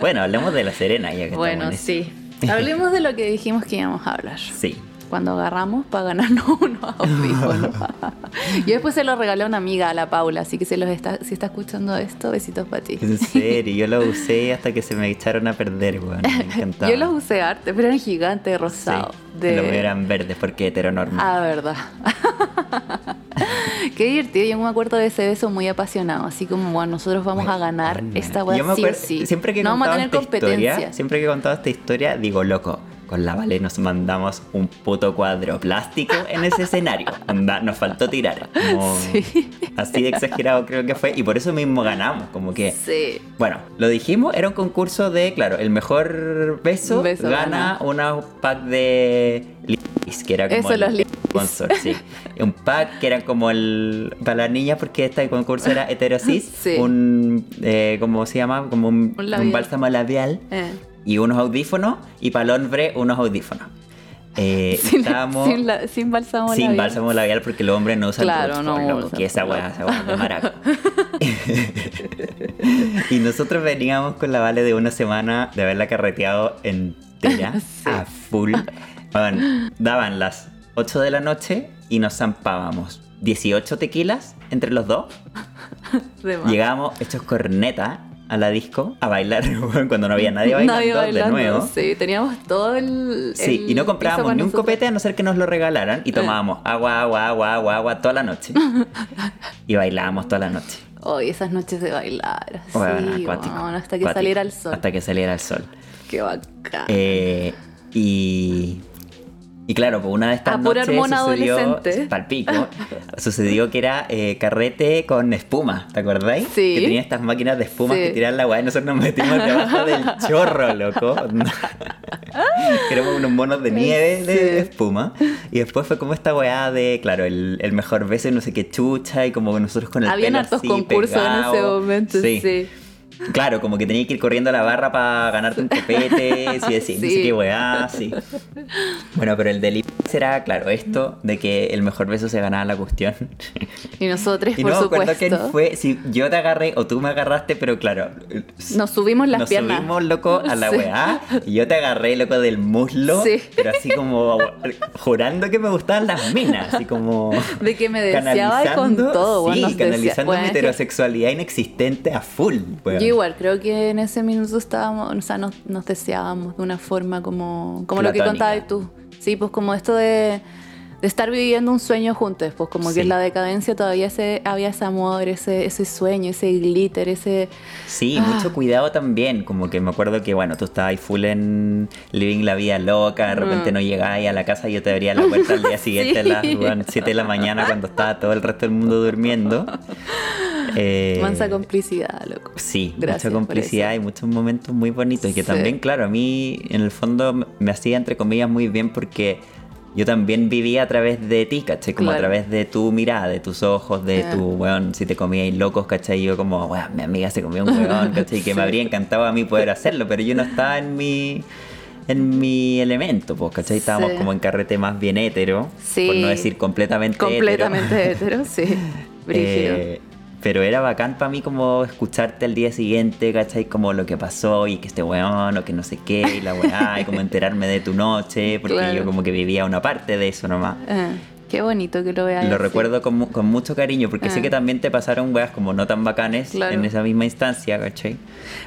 bueno, hablemos de La Serena ya que Bueno, sí. Hablemos *laughs* de lo que dijimos que íbamos a hablar. Sí. Cuando agarramos para ganarnos *laughs* unos audífonos. *laughs* y después se los regalé a una amiga, a la Paula, así que si, los está, si está escuchando esto, besitos para ti. En serio, yo los usé *laughs* hasta que se me echaron a perder, weón. Me encantaba. Yo los usé arte, pero eran gigantes, rosados. Sí, de... Los eran verdes porque heteronormal. Ah, verdad. Qué divertido, yo me acuerdo de ese beso muy apasionado, así como, bueno, nosotros vamos a ganar Bueno, esta yo me weá sí sí. Siempre que no vamos a contaba tener esta historia, competencia. siempre que he contado esta historia, digo, loco, con la Vale nos mandamos un puto cuadro plástico en ese escenario. *laughs* Nos faltó tirar. Como- Sí. Así de exagerado creo que fue. Y por eso mismo ganamos. Como que. Sí. Bueno, lo dijimos, era un concurso de, claro, el mejor beso, Beso gana gana. una pack de que era como Eso, el los sponsor, sí. Un pack que era como el para las niñas porque este concurso era *laughs* heterosis, Sí. un eh, ¿cómo se llama? Como un, Un bálsamo labial Eh. Y unos audífonos y para el hombre unos audífonos. Eh, *laughs* Sin, estábamos sin, la- sin bálsamo sin labial. bálsamo labial porque los hombres no usan Claro, Roots no loco, usan, que esa weá, esa weá de maraco. *laughs* *laughs* y nosotros veníamos con la Vale de una semana de haberla carreteado entera Sí. a full. Bueno, daban las 8 de la noche y nos zampábamos 18 tequilas entre los dos. Llegábamos hechos corneta a la disco a bailar *laughs* cuando no había nadie bailando, Nadie bailando, de nuevo. Sí, teníamos todo el. Sí, el y no comprábamos ni un copete a no ser que nos lo regalaran y tomábamos agua, agua, agua, agua, agua toda la noche. *laughs* y bailábamos toda la noche. Hoy esas noches de bailar. Bueno, sí, acuático, bueno, hasta que acuático, saliera el sol. Hasta que saliera el sol. Qué bacán. Eh, y, y claro, pues una de estas A pura noches sucedió, *laughs* palpico, sucedió que era eh, carrete con espuma, ¿te acordáis? Sí. Que tenía estas máquinas de espuma Sí. que tiraban la agua y nosotros nos metimos debajo del *laughs* chorro, loco. Que *laughs* Éramos unos monos de nieve de, Sí. de espuma. Y después fue como esta weá de, claro, el, el mejor beso y no sé qué chucha y como nosotros con el Habían pelo hartos así concursos en ese momento, sí. Claro, como que tenías que ir corriendo a la barra para ganarte un copete, sí, sí, no sé qué weá, sí. Bueno, pero el del será, claro, esto de que el mejor beso se ganaba la cuestión. Y nosotros, Y por no me acuerdo supuesto. quién fue, si yo te agarré o tú me agarraste, pero claro. Nos subimos las nos piernas. subimos, loco, a la Sí. weá. Y yo te agarré, loco, del muslo. Sí. Pero así como jurando que me gustaban las minas. Así como. De que me deseaba con canalizando- todo, bueno, Sí, nos decía- canalizando bueno, mi heterosexualidad inexistente a full, weón. Igual, creo que en ese minuto estábamos, o sea, nos, nos deseábamos de una forma como, como lo que contabas tú. Sí, pues como esto de, de estar viviendo un sueño juntos, pues como Sí. que en la decadencia todavía ese, había ese amor, ese, ese sueño, ese glitter, ese... Sí, Ah. mucho cuidado también. Como que me acuerdo que, bueno, tú estabas full en living la vida loca, de repente Mm. no llegabas a la casa y yo te abría la puerta al día *laughs* siguiente a las Sí. 7 de la mañana cuando estaba todo el resto del mundo durmiendo. Eh, Mansa complicidad, loco. Sí, Gracias mucha complicidad y muchos momentos muy bonitos. Y que Sí. también, claro, a mí en el fondo me hacía, entre comillas, muy bien porque yo también vivía a través de ti, ¿cachai? Como a través de tu mirada, de tus ojos, de Ah. tu, weón, si te comíais locos, ¿cachai? Yo como, weón, mi amiga se comió un weón, *laughs* ¿cachai? Que me habría encantado a mí poder hacerlo, pero yo no estaba en mi... En mi elemento, pues, ¿cachai? Estábamos Sí. como en carrete más bien hétero, Sí. por no decir completamente hétero. Completamente hetero, sí. *laughs* Brígido. Eh, pero era bacán para mí como escucharte al día siguiente, ¿cachai? Como lo que pasó y que este weón o que no sé qué y la weá y como *laughs* enterarme de tu noche, porque Claro. yo como que vivía una parte de eso nomás. Ah, qué bonito que lo veas. Lo así. recuerdo con, con mucho cariño porque sé Ah. que también te pasaron weas como no tan bacanes Claro. en esa misma instancia, ¿cachai?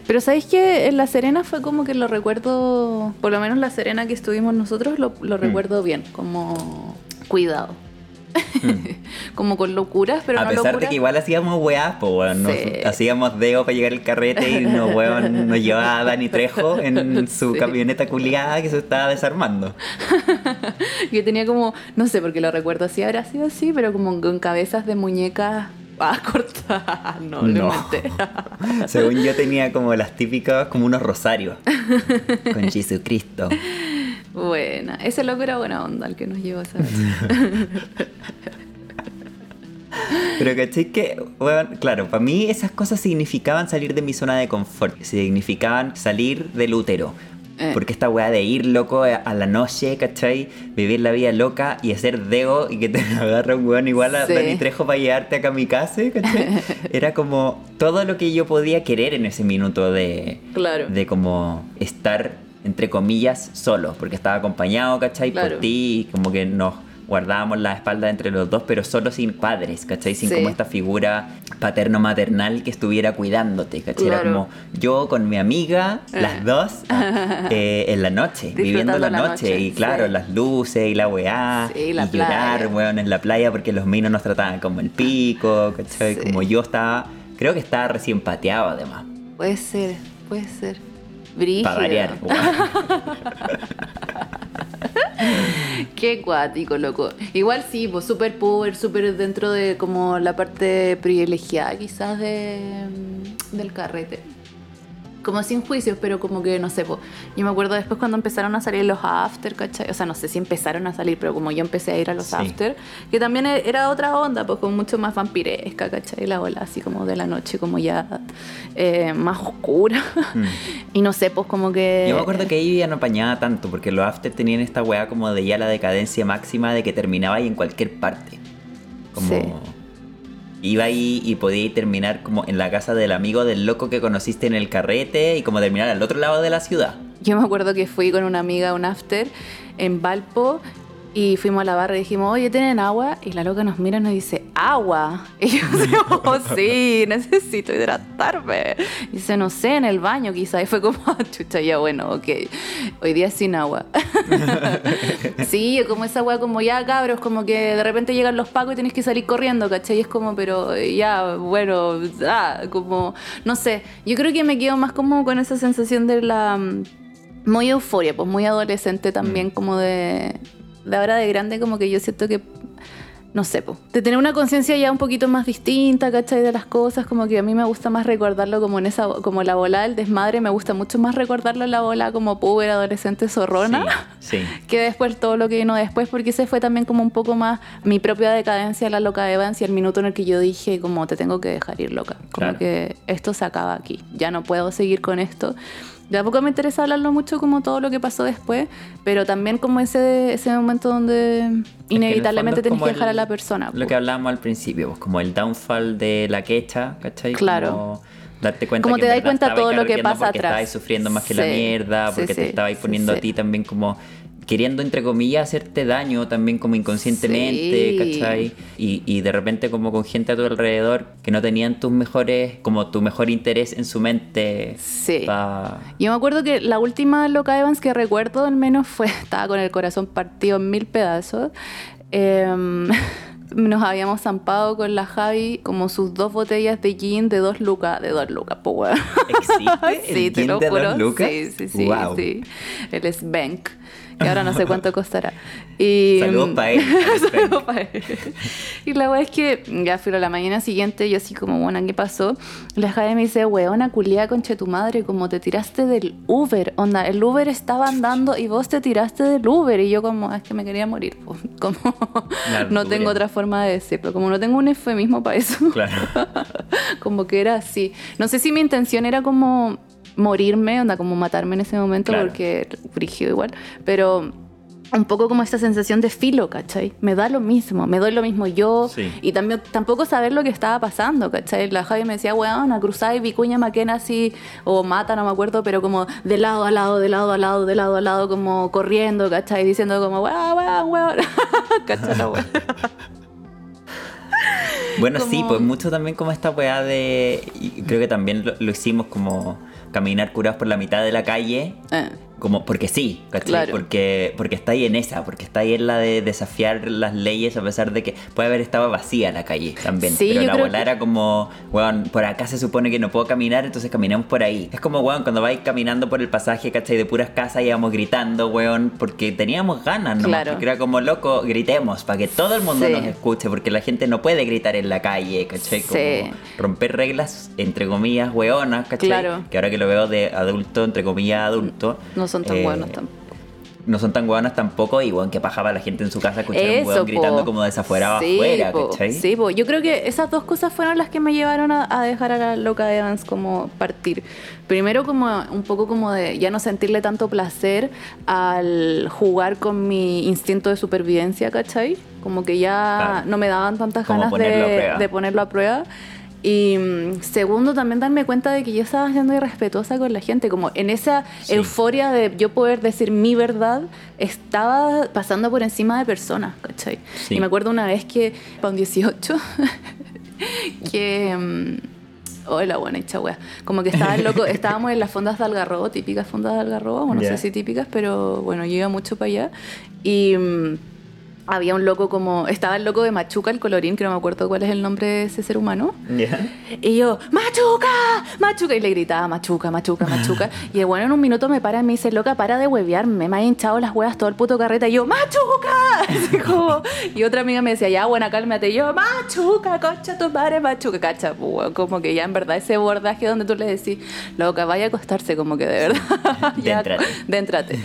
Pero ¿sabéis que en La Serena fue como que lo recuerdo, por lo menos La Serena que estuvimos nosotros, lo, lo recuerdo bien, como cuidado. *laughs* como con locuras, pero a no pesar de que igual hacíamos weas, pues weón, nos- Sí. hacíamos deo para llegar al carrete y nos, weón, nos *laughs* llevaba Dani Trejo en su Sí. camioneta culiada que se estaba desarmando. *laughs* Yo tenía como, no sé por qué lo recuerdo así, habrá sido así, pero como con cabezas de muñecas a cortar. No, lo No. Según yo tenía como las típicas, como unos rosarios. Con Jesucristo. Buena. Ese loco era buena onda el que nos llevó a esa vez. *laughs* Pero caché que, bueno, claro, para mí esas cosas significaban salir de mi zona de confort. Significaban salir del útero. Eh. Porque esta weá de ir loco a la noche, ¿cachai? Vivir la vida loca y hacer deo y que te *laughs* agarra un weón igual a Sí. Dani Trejo para llevarte a Kamikaze, ¿cachai? *laughs* Era como todo lo que yo podía querer en ese minuto de, Claro. de como estar entre comillas, solo, porque estaba acompañado, ¿cachai? Claro. Por ti, como que nos guardábamos la espalda entre los dos, pero solo sin padres, ¿cachai? Sin Sí. como esta figura paterno-maternal que estuviera cuidándote, ¿cachai? Era como yo con mi amiga, Eh. las dos, *laughs* ah, eh, en la noche, viviendo la, la noche. noche, Y claro, sí. las luces y la weá. Sí, la y llorar, weón, en la playa porque los minos nos trataban como el pico, ¿cachai? Como yo estaba, creo que estaba recién pateado además. Puede ser, puede ser. Brígido. Para variar. *laughs* Qué cuático, loco. Igual sí, pues súper power, súper dentro de como la parte privilegiada quizás de, mm, del carrete. Como sin juicios, pero como que no sé, pues. Yo me acuerdo después cuando empezaron a salir los after, ¿cachai? O sea, no sé si empezaron a salir, pero como yo empecé a ir a los Sí. after, que también e- era otra onda, pues como mucho más vampiresca, ¿cachai? La ola así como de la noche, como ya eh, más oscura. *laughs* y no sé, pues como que. Mm. Yo me acuerdo que ahí ya no apañaba tanto, porque los after tenían esta weá como de ya la decadencia máxima de que terminaba ahí en cualquier parte. Como Sí. Iba ahí y podía terminar como en la casa del amigo del loco que conociste en el carrete y como terminar al otro lado de la ciudad. Yo me acuerdo que fui con una amiga un after en Valpo y fuimos a la barra y dijimos, oye, ¿tienen agua? Y la loca nos mira y nos dice, ¿agua? *laughs* Y yo digo, oh, sí, *laughs* necesito hidratarme. Y dice, no sé, en el baño quizá. Y fue como, *laughs* "Ah, chucha, ya bueno, ok. Hoy día sin agua. sí, como esa agua como ya, cabros, como que de repente llegan los pacos y tienes que salir corriendo, ¿cachai? Y es como, pero ya, bueno, ah, como, no sé. Yo creo que me quedo más como con esa sensación de la... mm, muy euforia, pues muy adolescente también, como de, de ahora de grande, como que yo siento que, no sé, pues, de tener una conciencia ya un poquito más distinta, ¿cachai? De las cosas, como que a mí me gusta más recordarlo como en esa, como la bola del desmadre, me gusta mucho más recordarlo en la bola como puber, adolescente, zorrona. Sí, sí. *laughs* Que después todo lo que vino después, porque ese fue también como un poco más mi propia decadencia, la loca Evans, y el minuto en el que yo dije, como te tengo que dejar ir loca, como Claro. que esto se acaba aquí, ya no puedo seguir con esto. Tampoco me interesa hablarlo mucho como todo lo que pasó después, pero también como ese, ese momento donde Es que inevitablemente es tenés como que dejar a la persona. Lo que hablábamos al principio, pues como el downfall de la quecha, ¿cachai? Claro. Como darte cuenta Como que te das cuenta todo lo que pasa porque atrás. estabais sufriendo más que la mierda, porque te sí, estabais poniendo sí. a ti también como queriendo entre comillas hacerte daño también como inconscientemente, Sí. ¿cachai? Y, y de repente como con gente a tu alrededor que no tenían tus mejores, como tu mejor interés en su mente. Sí. pa- Yo me acuerdo que la última Loca Evans que recuerdo al menos fue, *laughs* estaba con el corazón partido en mil pedazos. Em, *laughs* nos habíamos zampado con la Javi como sus dos botellas de gin de dos lucas, de dos lucas, pues weón. ¿Existe *laughs* Sí, el te gin lo de juro. dos lucas? Sí, sí, sí, Wow. sí. El Sbank, que ahora no sé cuánto costará. Y, *laughs* Saludos pa' él. *laughs* Saludos. Y la weá es que ya fui a la mañana siguiente, yo así como, bueno, ¿qué pasó? La Javi me dice, weona, culiada conche tu madre, como te tiraste del Uber. Onda, el Uber estaba andando y vos te tiraste del Uber. Y yo como, "Ah, es que me quería morir. po". *laughs* Como, no tengo otra forma de decirlo. Como no tengo un eufemismo para eso. Claro. como que era así. No sé si mi intención era como morirme, onda, como matarme en ese momento, Claro. porque brígido igual, pero un poco como esta sensación de filo, ¿cachai? Me da lo mismo, me doy lo mismo yo, Sí. y también tampoco saber lo que estaba pasando, ¿cachai? La Javi me decía, weón, a cruzar y Vicuña Maquena así, o Mata, no me acuerdo, pero como de lado a lado, de lado a lado, de lado a lado, como corriendo, ¿cachai? Diciendo como, weón, weón, weón, *laughs* ¿cachai? La *laughs* weón. Bueno, sí, Como- pues mucho también como esta weá de. y creo que también lo, lo hicimos como caminar curados por la mitad de la calle. Eh. Como porque sí, ¿cachai? Claro. Porque, porque está ahí en esa, porque está ahí en la de desafiar las leyes a pesar de que puede haber estado vacía la calle también. Sí, Pero la abuela que- era como, weón, por acá se supone que no puedo caminar, entonces caminamos por ahí. Es como, weón, cuando vais caminando por el pasaje, ¿cachai? De puras casas íbamos gritando, weón, porque teníamos ganas, ¿no? Claro. Porque era como, loco, gritemos para que todo el mundo Sí. nos escuche, porque la gente no puede gritar en la calle, ¿cachai? Como Sí. romper reglas, entre comillas, weonas, ¿cachai? Claro. Que ahora que lo veo de adulto, entre comillas, adulto. No son tan eh, buenos tampoco. no son tan hueonas tampoco y weón que pajaba la gente en su casa escuchar un gritando como desafuera Sí, afuera, po. ¿cachai? Sí, po. yo creo que esas dos cosas fueron las que me llevaron a, a dejar a la loca de Evans como partir. Primero como un poco como de ya no sentirle tanto placer al jugar con mi instinto de supervivencia, ¿cachai? Como que ya Claro. no me daban tantas Como ganas ponerlo de ponerlo a prueba. Y mm, segundo, también darme cuenta de que yo estaba siendo irrespetuosa con la gente, como en esa Sí. euforia de yo poder decir mi verdad, estaba pasando por encima de personas, ¿cachai? Sí. Y me acuerdo una vez que, para un 18, *laughs* que... mm, Oh, la buena hecha wea. Como que estaba loco, *laughs* estábamos en las fondas de Algarrobo, típicas fondas de Algarrobo, o no sé si típicas, pero bueno, yo iba mucho para allá. Y mm, había un loco como. Estaba el loco de Machuca, el colorín, que no me acuerdo cuál es el nombre de ese ser humano. Ya. Y yo, ¡Machuca! ¡Machuca! Y le gritaba, ¡Machuca, Machuca, Machuca! *laughs* Y el bueno en un minuto me para y me dice, loca, para de huevearme, me ha hinchado las huevas todo el puto carreta. Y yo, ¡Machuca! *laughs* Como- y otra amiga me decía, ya, buena, cálmate. Y yo, ¡Machuca, concha tu madre, Machuca! Cacha, pues, como que ya en verdad ese bordaje donde tú le decís, loca, vaya a acostarse, como que de verdad. *laughs* ya, Déntrate. déntrate.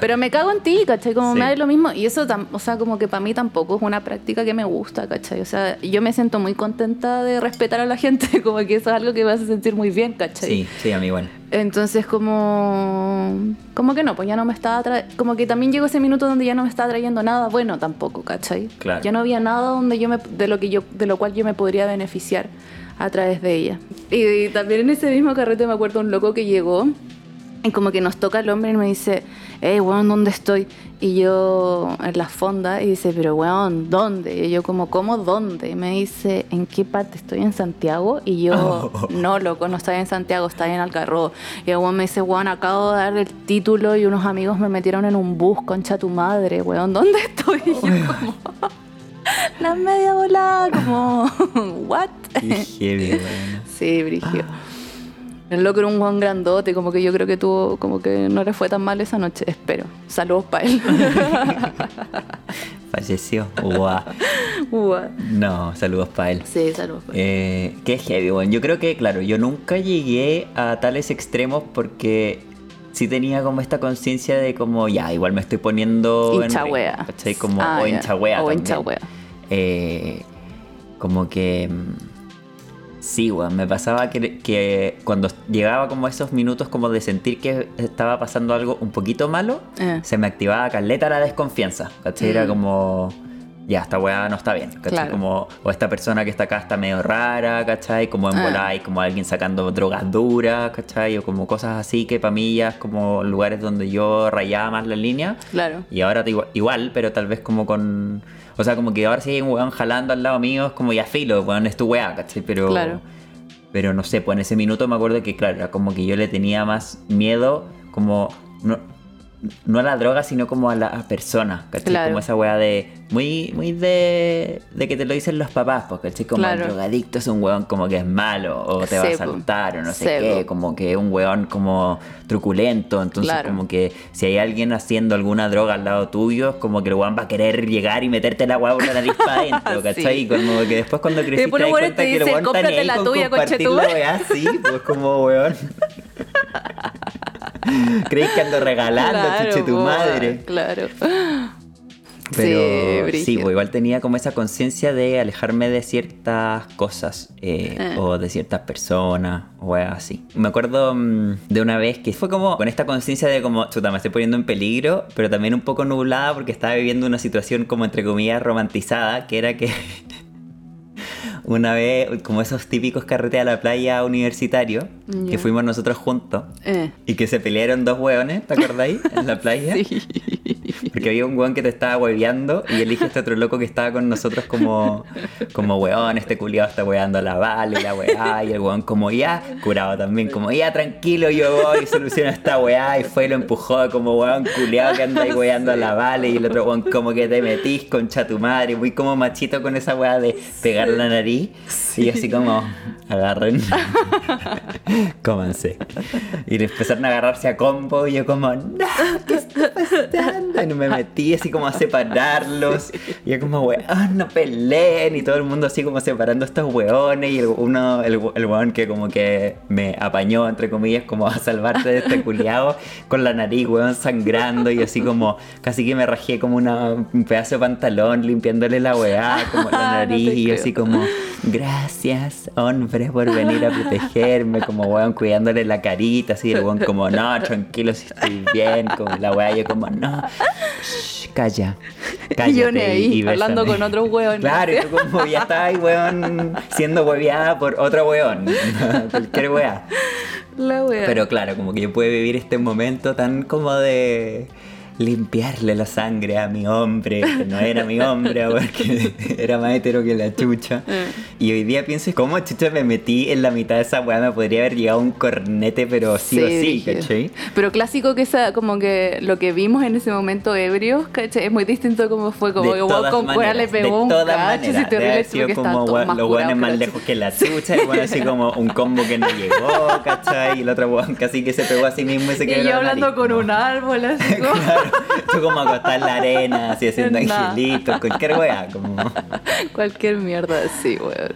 Pero me cago en ti, ¿cachai? Como Sí. me da lo mismo. Y eso, o sea, como que para mí tampoco es una práctica que me gusta, ¿cachai? O sea, yo me siento muy contenta de respetar a la gente, *laughs* como que eso es algo que me hace sentir muy bien, ¿cachai? Sí, sí, a mí igual. Entonces, como. Como que no, pues ya no me estaba. tra- Como que también llegó ese minuto donde ya no me estaba trayendo nada bueno tampoco, ¿cachai? Claro. Ya no había nada donde yo me, de, lo que yo, de lo cual yo me podría beneficiar a través de ella. Y, y también en ese mismo carrete me acuerdo un loco que llegó y como que nos toca el hombre y me dice, hey, weón, ¿dónde estoy? Y yo en la fonda y dice, pero weón, ¿dónde? Y yo como, ¿cómo dónde? Y me dice, ¿en qué parte? ¿Estoy en Santiago? Y yo, *laughs* no, loco, no estoy en Santiago, estoy en Algarrobo. Y el weón me dice, weón, acabo de dar el título y unos amigos me metieron en un bus, concha tu madre, weón, ¿dónde estoy? Y yo como, la media volada, como, *laughs* ¿what? Weón. Sí, Brigio. El loco era un Juan grandote, como que yo creo que tuvo, como que no le fue tan mal esa noche, espero. Saludos para él. *laughs* Falleció. Guau. Ua. No, saludos para él. sí, saludos pa' él. Eh, qué heavy, bueno. Yo creo que, claro, yo nunca llegué a tales extremos porque sí tenía como esta conciencia de como, ya, igual me estoy poniendo en Hincha ring, wea. ¿cachai? Como, Ah, o hincha wea O también. hincha wea. Eh, como que... Sí, weón, me pasaba que, que cuando llegaba como esos minutos como de sentir que estaba pasando algo un poquito malo, Eh. se me activaba caleta la desconfianza, ¿cachai? Era Mm. como, ya, esta weá no está bien, ¿cachai? Claro. Como, o esta persona que está acá está medio rara, ¿cachai? Como en Ah. volada y como alguien sacando drogas duras, ¿cachai? O como cosas así que para mí ya es como lugares donde yo rayaba más la línea. Claro. Y ahora igual, pero tal vez como con... O sea, como que ahora si hay un weón jalando al lado mío, es como ya filo, weón, es tu weá, ¿cachai? Pero... Claro. Pero no sé, pues en ese minuto me acuerdo que, claro, era como que yo le tenía más miedo, como... No, no a la droga, sino como a la persona, ¿cachai? Claro. Como esa weá de... Muy, muy de... De que te lo dicen los papás, pues, ¿cachai? Como Claro. el drogadicto es un weón como que es malo, o te va a po. saltar, o no sé qué, po. como que es un weón como truculento, entonces Claro. como que si hay alguien haciendo alguna droga al lado tuyo, es como que el weón va a querer llegar y meterte la weá por la nariz para adentro, *laughs* ¿cachai? Sí. Y como que después cuando después te das cuenta te que el weón está ni "Cómprate ahí la con compartir la conchetumare". weá, sí, pues como weón. *laughs* Creéis que ando regalando, chuche tu madre. Claro. Pero sí, pues igual tenía como esa conciencia de alejarme de ciertas cosas eh, Eh. o de ciertas personas o así. Me acuerdo mm, de una vez que fue como con esta conciencia de como, chuta, me estoy poniendo en peligro, pero también un poco nublada porque estaba viviendo una situación como entre comillas romantizada, que era que *laughs* una vez, como esos típicos carretes a la playa universitario, que fuimos nosotros juntos. Eh. Y que se pelearon dos hueones, ¿te acordáis? En la playa. *laughs* Sí. Porque había un weón que te estaba hueveando y elige este otro loco que estaba con nosotros como, como weón, este culiado está hueando a la y la weá, y el weón como ya, curado también, como ya tranquilo, yo voy soluciono esta weá, y fue y lo empujó como weón culiado que anda ahí weando a la bala, y el otro weón como que te metís concha tu madre, muy como machito con esa weá de pegar la nariz, y así como, agarren, *laughs* cómanse. Y empezaron a agarrarse a combo y yo como, no, ¿qué está pasando? Y no me metí así como a separarlos. *laughs* Y yo como, weón, no peleen. Y todo el mundo así como separando a estos weones. Y el, uno, el, el weón que como que me apañó, entre comillas, como a salvarte de este *laughs* culiado con la nariz, weón, sangrando. Y así como, casi que me rajé como una, un pedazo de pantalón limpiándole la weá, como la *laughs* No te nariz. y yo creo. así como, gracias, hombre, por venir a protegerme. Como weón, cuidándole la carita. Así el weón como, no, tranquilo, si estoy bien. Como la weá, yo como, no, shh, calla. cállate. *laughs* Y yo ahí, bésame. hablando con otros hueones. Claro, y tú como ya estás ahí, weón, siendo hueveada por otro weón. *laughs* Cualquier weá. La wea. Pero claro, como que yo puedo vivir este momento tan como de limpiarle la sangre a mi hombre, que no era mi hombre, *laughs* porque era más hetero que la chucha. Eh. Y hoy día pienso, ¿cómo chucha me metí en la mitad de esa weá? Me podría haber llegado un cornete, pero sí, o sí, brígido. ¿cachai? Pero clásico que esa, como que lo que vimos en ese momento ebrios, ¿cachai? Es muy distinto como fue, como que weón todas con cuera le maneras, pegó un todas cacho, maneras. haber porque sido como weón- más los weones más lejos que la chucha, y bueno, así *laughs* como un combo que no llegó, ¿cachai? Y el otro weón casi que se pegó a sí mismo y se Y quedó yo hablando con un árbol, así *laughs* como... Claro, tú como acostado en la arena, así haciendo Nada. angelitos, cualquier weá, como... Cualquier mierda así, weón.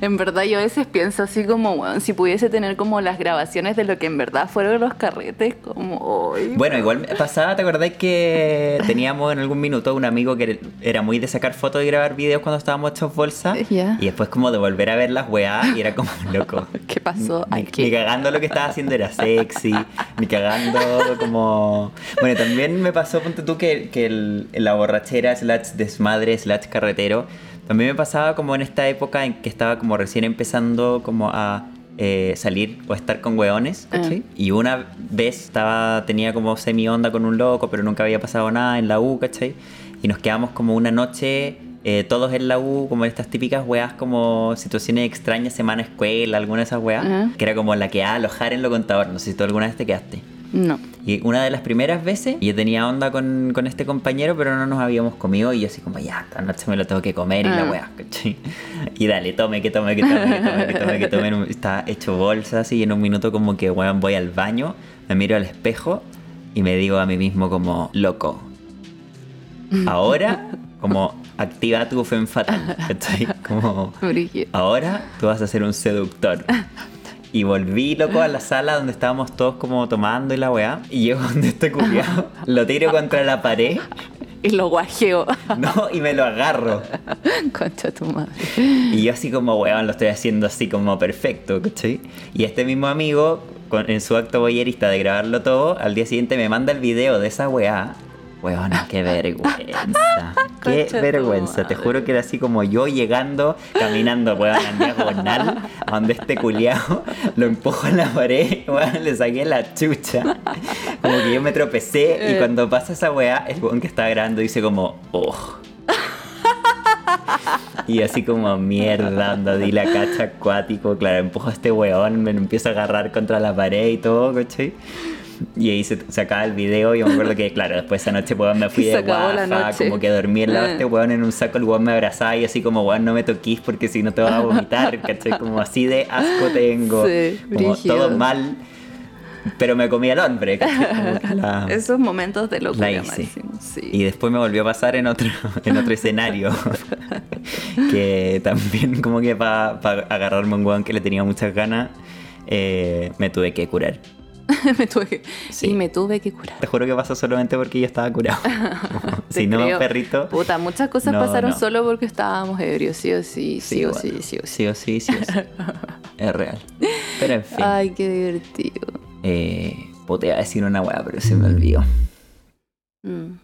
En verdad yo a veces pienso así como, weón, si pudiese tener como las grabaciones de lo que en verdad fueron los carretes, como. Bueno, igual pasaba, ¿te acordás que teníamos en algún minuto un amigo que era muy de sacar fotos y grabar videos cuando estábamos hechos bolsa? Ya. Y después como de volver a ver las weá y era como *laughs* loco. ¿Qué pasó Ni, aquí? ni cagando lo que estaba haciendo era sexy, ni cagando como... Bueno, también me pasó, ponte tú, que, que el- la borrachera, slash desmadre, slash carretero, también me pasaba como en esta época en que estaba como recién empezando como a eh, salir o estar con hueones, ¿cachai? Y una vez estaba, tenía como semi onda con un loco, pero nunca había pasado nada en la U, ¿cachai? Y nos quedamos como una noche eh, todos en la U, como estas típicas weas, como situaciones extrañas, semana escuela, alguna de esas weas, Ajá. que era como la que a alojar en lo contador. No sé si tú alguna vez te quedaste. No. Y una de las primeras veces, yo tenía onda con, con este compañero, pero no nos habíamos comido. Y yo así como, ya, esta noche me lo tengo que comer y la Ah. ¿cachai? *laughs* Y dale, tome, que tome, que tome, que tome, que tome, que tome. *laughs* Estaba hecho bolsa así y en un minuto como que, weón, voy al baño, me miro al espejo y me digo a mí mismo como, loco, ahora como activa tu fe fatal, *laughs* ¿cachai? Como... Ahora tú vas a ser un seductor. Y volví, loco, a la sala donde estábamos todos como tomando y la weá. Y llego *laughs* donde este culiado, lo tiro contra la pared, Y lo guajeo. *laughs* ¿no? Y me lo agarro. Concha tu madre. Y yo así como, weón, lo estoy haciendo así como perfecto, ¿cachai? Y este mismo amigo, con- en su acto boyerista de grabarlo todo, al día siguiente me manda el video de esa weá. Weón, qué vergüenza. *laughs* Qué vergüenza. Te juro que era así como yo llegando, caminando, weón, en diagonal, donde este culiao lo empujo en la pared, weón, le saqué la chucha. Como que yo me tropecé y Eh. cuando pasa esa weá, el weón que estaba grabando dice como, oh. Y así como mierda, anda, di la cacha acuático, claro, empujo a este weón, me empiezo a agarrar contra la pared y todo, ¿cachai? Y ahí se, se acaba el video y yo me acuerdo que, claro, después esa noche weón, me *laughs* fui de se la guafa, como que dormí lado de Eh. este weón en un saco, el weón me abrazaba y así como, weón, no me toquís porque si no te vas a vomitar, *laughs* ¿cachai? Como así de asco tengo, Sí, como brígido. todo mal, pero me comí al hombre, la- *laughs* Esos momentos de locura la máximo, sí. Y después me volvió a pasar en otro, en otro escenario. que también como que para agarrarme a un weón que le tenía muchas ganas, eh, me tuve que curar. *laughs* me tuve que- Sí. Y me tuve que curar. Te juro que pasó solamente porque yo estaba curado. *laughs* Si no, creo. perrito. Puta, muchas cosas No, pasaron no. solo porque estábamos ebrios, sí o sí, sí, o bueno, sí, sí o sí. Sí o sí, sí o sí. *laughs* es real. Pero en fin. Ay, qué divertido. Eh, a decir una weá, pero se me olvidó. Mm.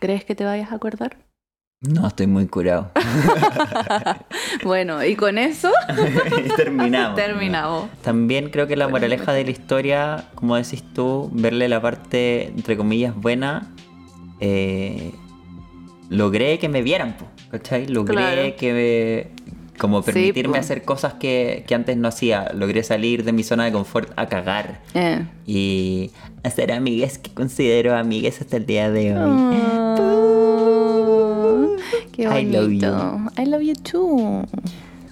¿Crees que te vayas a acordar? No, estoy muy curado. *laughs* Bueno, y con eso *laughs* y terminamos. terminamos. También creo que la moraleja de la historia, como decís tú, verle la parte, entre comillas, buena, eh, logré que me vieran, ¿cachai? Logré Claro. que me- como Sí, permitirme po. hacer cosas que, que antes no hacía. Logré salir de mi zona de confort a cagar Eh. y hacer amigas que considero amigas hasta el día de hoy. Oh, qué I love bonito. I love you too.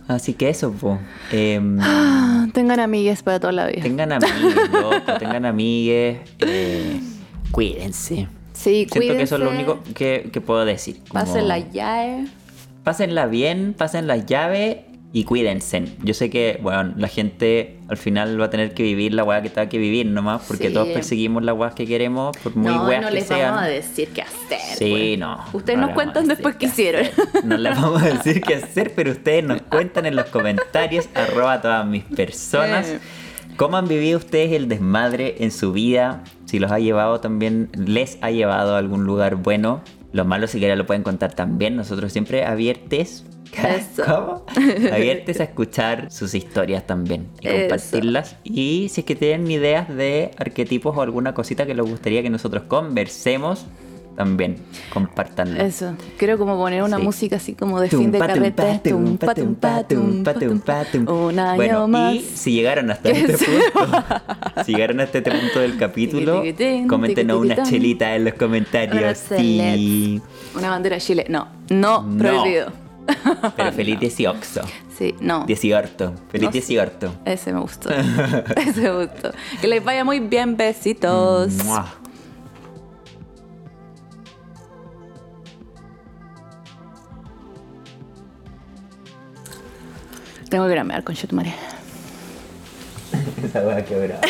Así que eso, po. Em, Ah, *gasps* Tengan amigas para toda la vida. tengan *laughs* amigues, loco, tengan amigues. eh, cuídense. Sí, Siento que eso es lo cuídense, único que, que puedo decir. como- Pásenla ya. eh. Pásenla bien, pasen las llaves y cuídense. Yo sé que, bueno, la gente al final va a tener que vivir la weá que tenga que vivir nomás, porque Sí. todos perseguimos las weas que queremos, por muy no, weas no que les sean. vamos a decir qué hacer. Sí, pues. no. Ustedes no nos cuentan a después qué hicieron. No les vamos a decir qué hacer, pero ustedes nos cuentan en los comentarios, *laughs* arroba todas mis personas. ¿Cómo han vivido ustedes el desmadre en su vida? si los ha llevado también, les ha llevado a algún lugar bueno. Los malos si quieren lo pueden contar también. Nosotros siempre abiertes. Eso. ¿Cómo? *laughs* Abiertes a escuchar sus historias también y Eso. compartirlas. Y si es que tienen ideas de arquetipos o alguna cosita que les gustaría que nosotros conversemos, también compártanlo. Eso. Quiero como poner una Sí. música así como de Tum, fin de pa, tum, tum. Un año Bueno, más. y si llegaron hasta este *laughs* punto, *laughs* si llegaron hasta este punto del capítulo, coméntenos una chelita en los Una comentarios. Sí. Una bandera de Chile. No, no, No. prohibido. *laughs* Pero feliz 18. Sí, no. 18. Feliz No sé. 18. Ese me gustó. *laughs* Ese me gustó. Que les vaya muy bien, besitos. Mua. Tengo que ir a mear con María. *laughs* Esa hueá quebrada.